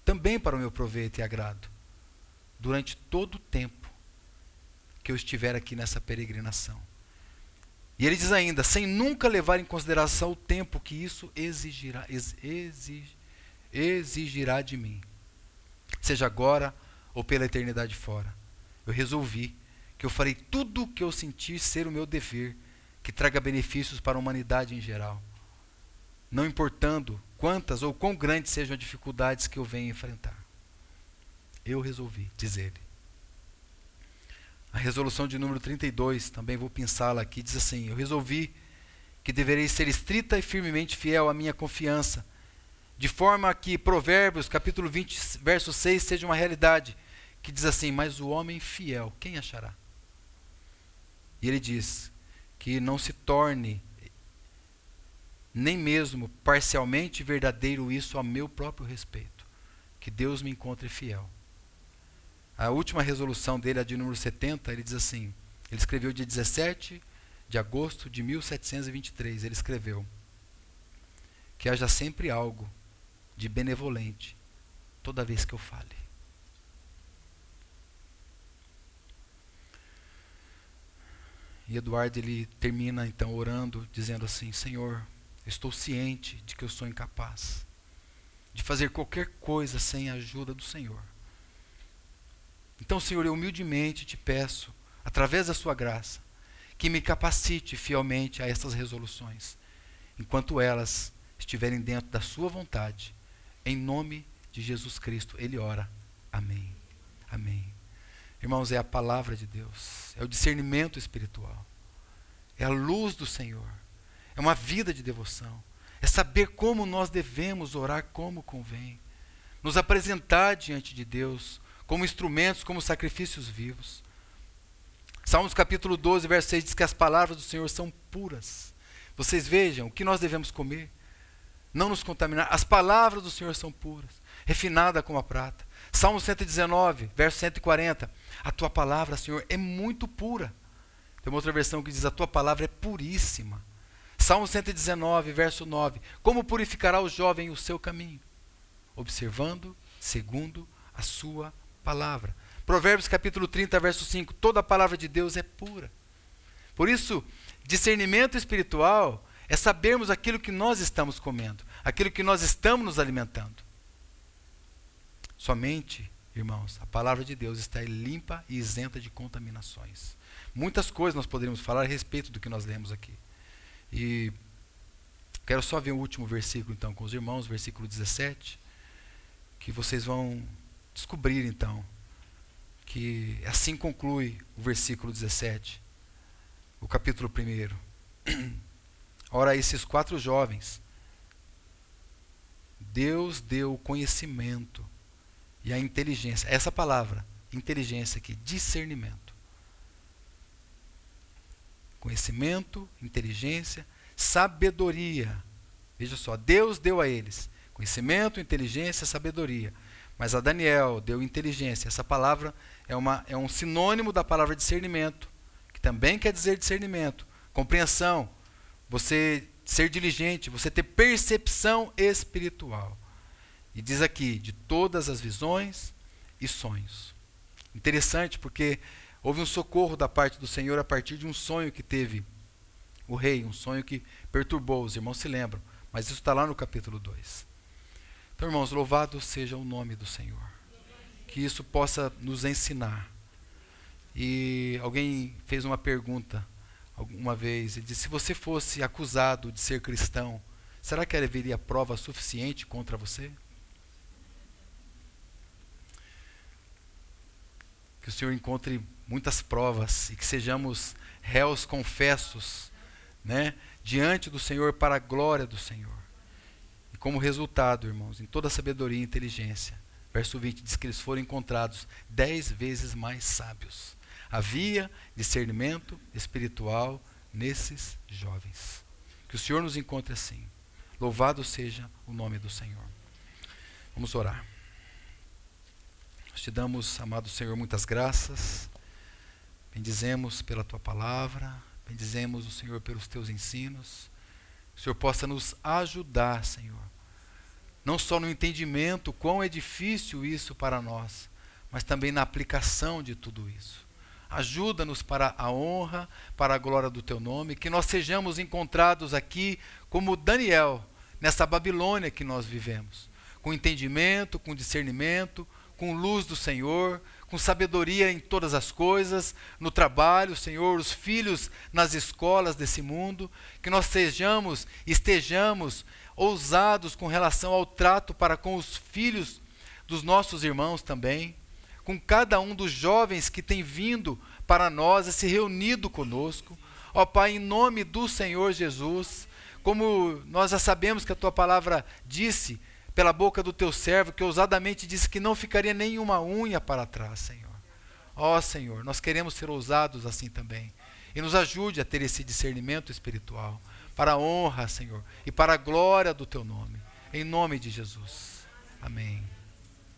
Também para o meu proveito e agrado. Durante todo o tempo que eu estiver aqui nessa peregrinação. E ele diz ainda: sem nunca levar em consideração o tempo que isso exigirá, exigirá exigirá de mim, seja agora ou pela eternidade fora. Eu resolvi que eu farei tudo o que eu sentir ser o meu dever, que traga benefícios para a humanidade em geral, não importando quantas ou quão grandes sejam as dificuldades que eu venha enfrentar. Eu resolvi, diz ele. A resolução de número 32, também vou pensá-la aqui, diz assim: Eu resolvi que deverei ser estrita e firmemente fiel à minha confiança de forma que Provérbios, capítulo 20, verso 6, seja uma realidade, que diz assim: Mas o homem fiel, quem achará? E ele diz que não se torne nem mesmo parcialmente verdadeiro isso a meu próprio respeito. Que Deus me encontre fiel. A última resolução dele, a de número 70, ele diz assim: ele escreveu dia 17 de agosto de 1723. Ele escreveu: Que haja sempre algo de benevolente toda vez que eu fale. E Eduardo ele termina então orando, dizendo assim: Senhor, estou ciente de que eu sou incapaz de fazer qualquer coisa sem a ajuda do Senhor. Então, Senhor, eu humildemente te peço, através da Sua graça, que me capacite fielmente a essas resoluções, enquanto elas estiverem dentro da sua vontade. Em nome de Jesus Cristo, ele ora. Amém. Amém. Irmãos, é a palavra de Deus, é o discernimento espiritual, é a luz do Senhor, é uma vida de devoção, é saber como nós devemos orar como convém, nos apresentar diante de Deus como instrumentos, como sacrifícios vivos. Salmos capítulo 12, verso 6 diz que as palavras do Senhor são puras. Vocês vejam o que nós devemos comer, não nos contaminar. As palavras do Senhor são puras, refinada como a prata. Salmo 119, verso 140. A tua palavra, Senhor, é muito pura. Tem uma outra versão que diz: A tua palavra é puríssima. Salmo 119, verso 9. Como purificará o jovem o seu caminho? Observando segundo a sua palavra. Provérbios capítulo 30, verso 5. Toda a palavra de Deus é pura. Por isso, discernimento espiritual é sabermos aquilo que nós estamos comendo, aquilo que nós estamos nos alimentando. Somente, irmãos, a palavra de Deus está limpa e isenta de contaminações. Muitas coisas nós poderíamos falar a respeito do que nós lemos aqui. E quero só ver o último versículo então com os irmãos, versículo 17, que vocês vão descobrir então que assim conclui o versículo 17, o capítulo 1. Ora, esses quatro jovens, Deus deu o conhecimento e a inteligência. Essa palavra, inteligência aqui, discernimento. Conhecimento, inteligência, sabedoria. Veja só, Deus deu a eles conhecimento, inteligência, sabedoria. Mas a Daniel deu inteligência. Essa palavra é, uma, é um sinônimo da palavra discernimento, que também quer dizer discernimento, compreensão, você ser diligente, você ter percepção espiritual. E diz aqui, de todas as visões e sonhos. Interessante, porque houve um socorro da parte do Senhor a partir de um sonho que teve o rei, um sonho que perturbou, os irmãos se lembram, mas isso está lá no capítulo 2. Então, irmãos, louvado seja o nome do Senhor. Que isso possa nos ensinar. E alguém fez uma pergunta uma vez, ele disse: se você fosse acusado de ser cristão, será que haveria prova suficiente contra você? Que o Senhor encontre muitas provas e que sejamos réus confessos, né, diante do Senhor para a glória do Senhor. E como resultado, irmãos, em toda sabedoria e inteligência, verso 20 diz que eles foram encontrados dez vezes mais sábios. Havia discernimento espiritual nesses jovens. Que o Senhor nos encontre assim. Louvado seja o nome do Senhor. Vamos orar. Nós te damos, amado Senhor, muitas graças. Bendizemos pela tua palavra, bendizemos o Senhor pelos teus ensinos. Que o Senhor possa nos ajudar, Senhor. Não só no entendimento quão é difícil isso para nós, mas também na aplicação de tudo isso. Ajuda-nos para a honra, para a glória do teu nome, que nós sejamos encontrados aqui como Daniel, nessa Babilônia que nós vivemos, com entendimento, com discernimento, com luz do Senhor, com sabedoria em todas as coisas, no trabalho, Senhor, os filhos nas escolas desse mundo, que nós sejamos, estejamos ousados com relação ao trato para com os filhos dos nossos irmãos também, com cada um dos jovens que tem vindo para nós e se reunido conosco. Ó Pai, em nome do Senhor Jesus, como nós já sabemos que a tua palavra disse, pela boca do teu servo, que ousadamente disse que não ficaria nenhuma unha para trás, Senhor. Ó Senhor, nós queremos ser ousados assim também. E nos ajude a ter esse discernimento espiritual, para a honra, Senhor, e para a glória do teu nome. Em nome de Jesus. Amém.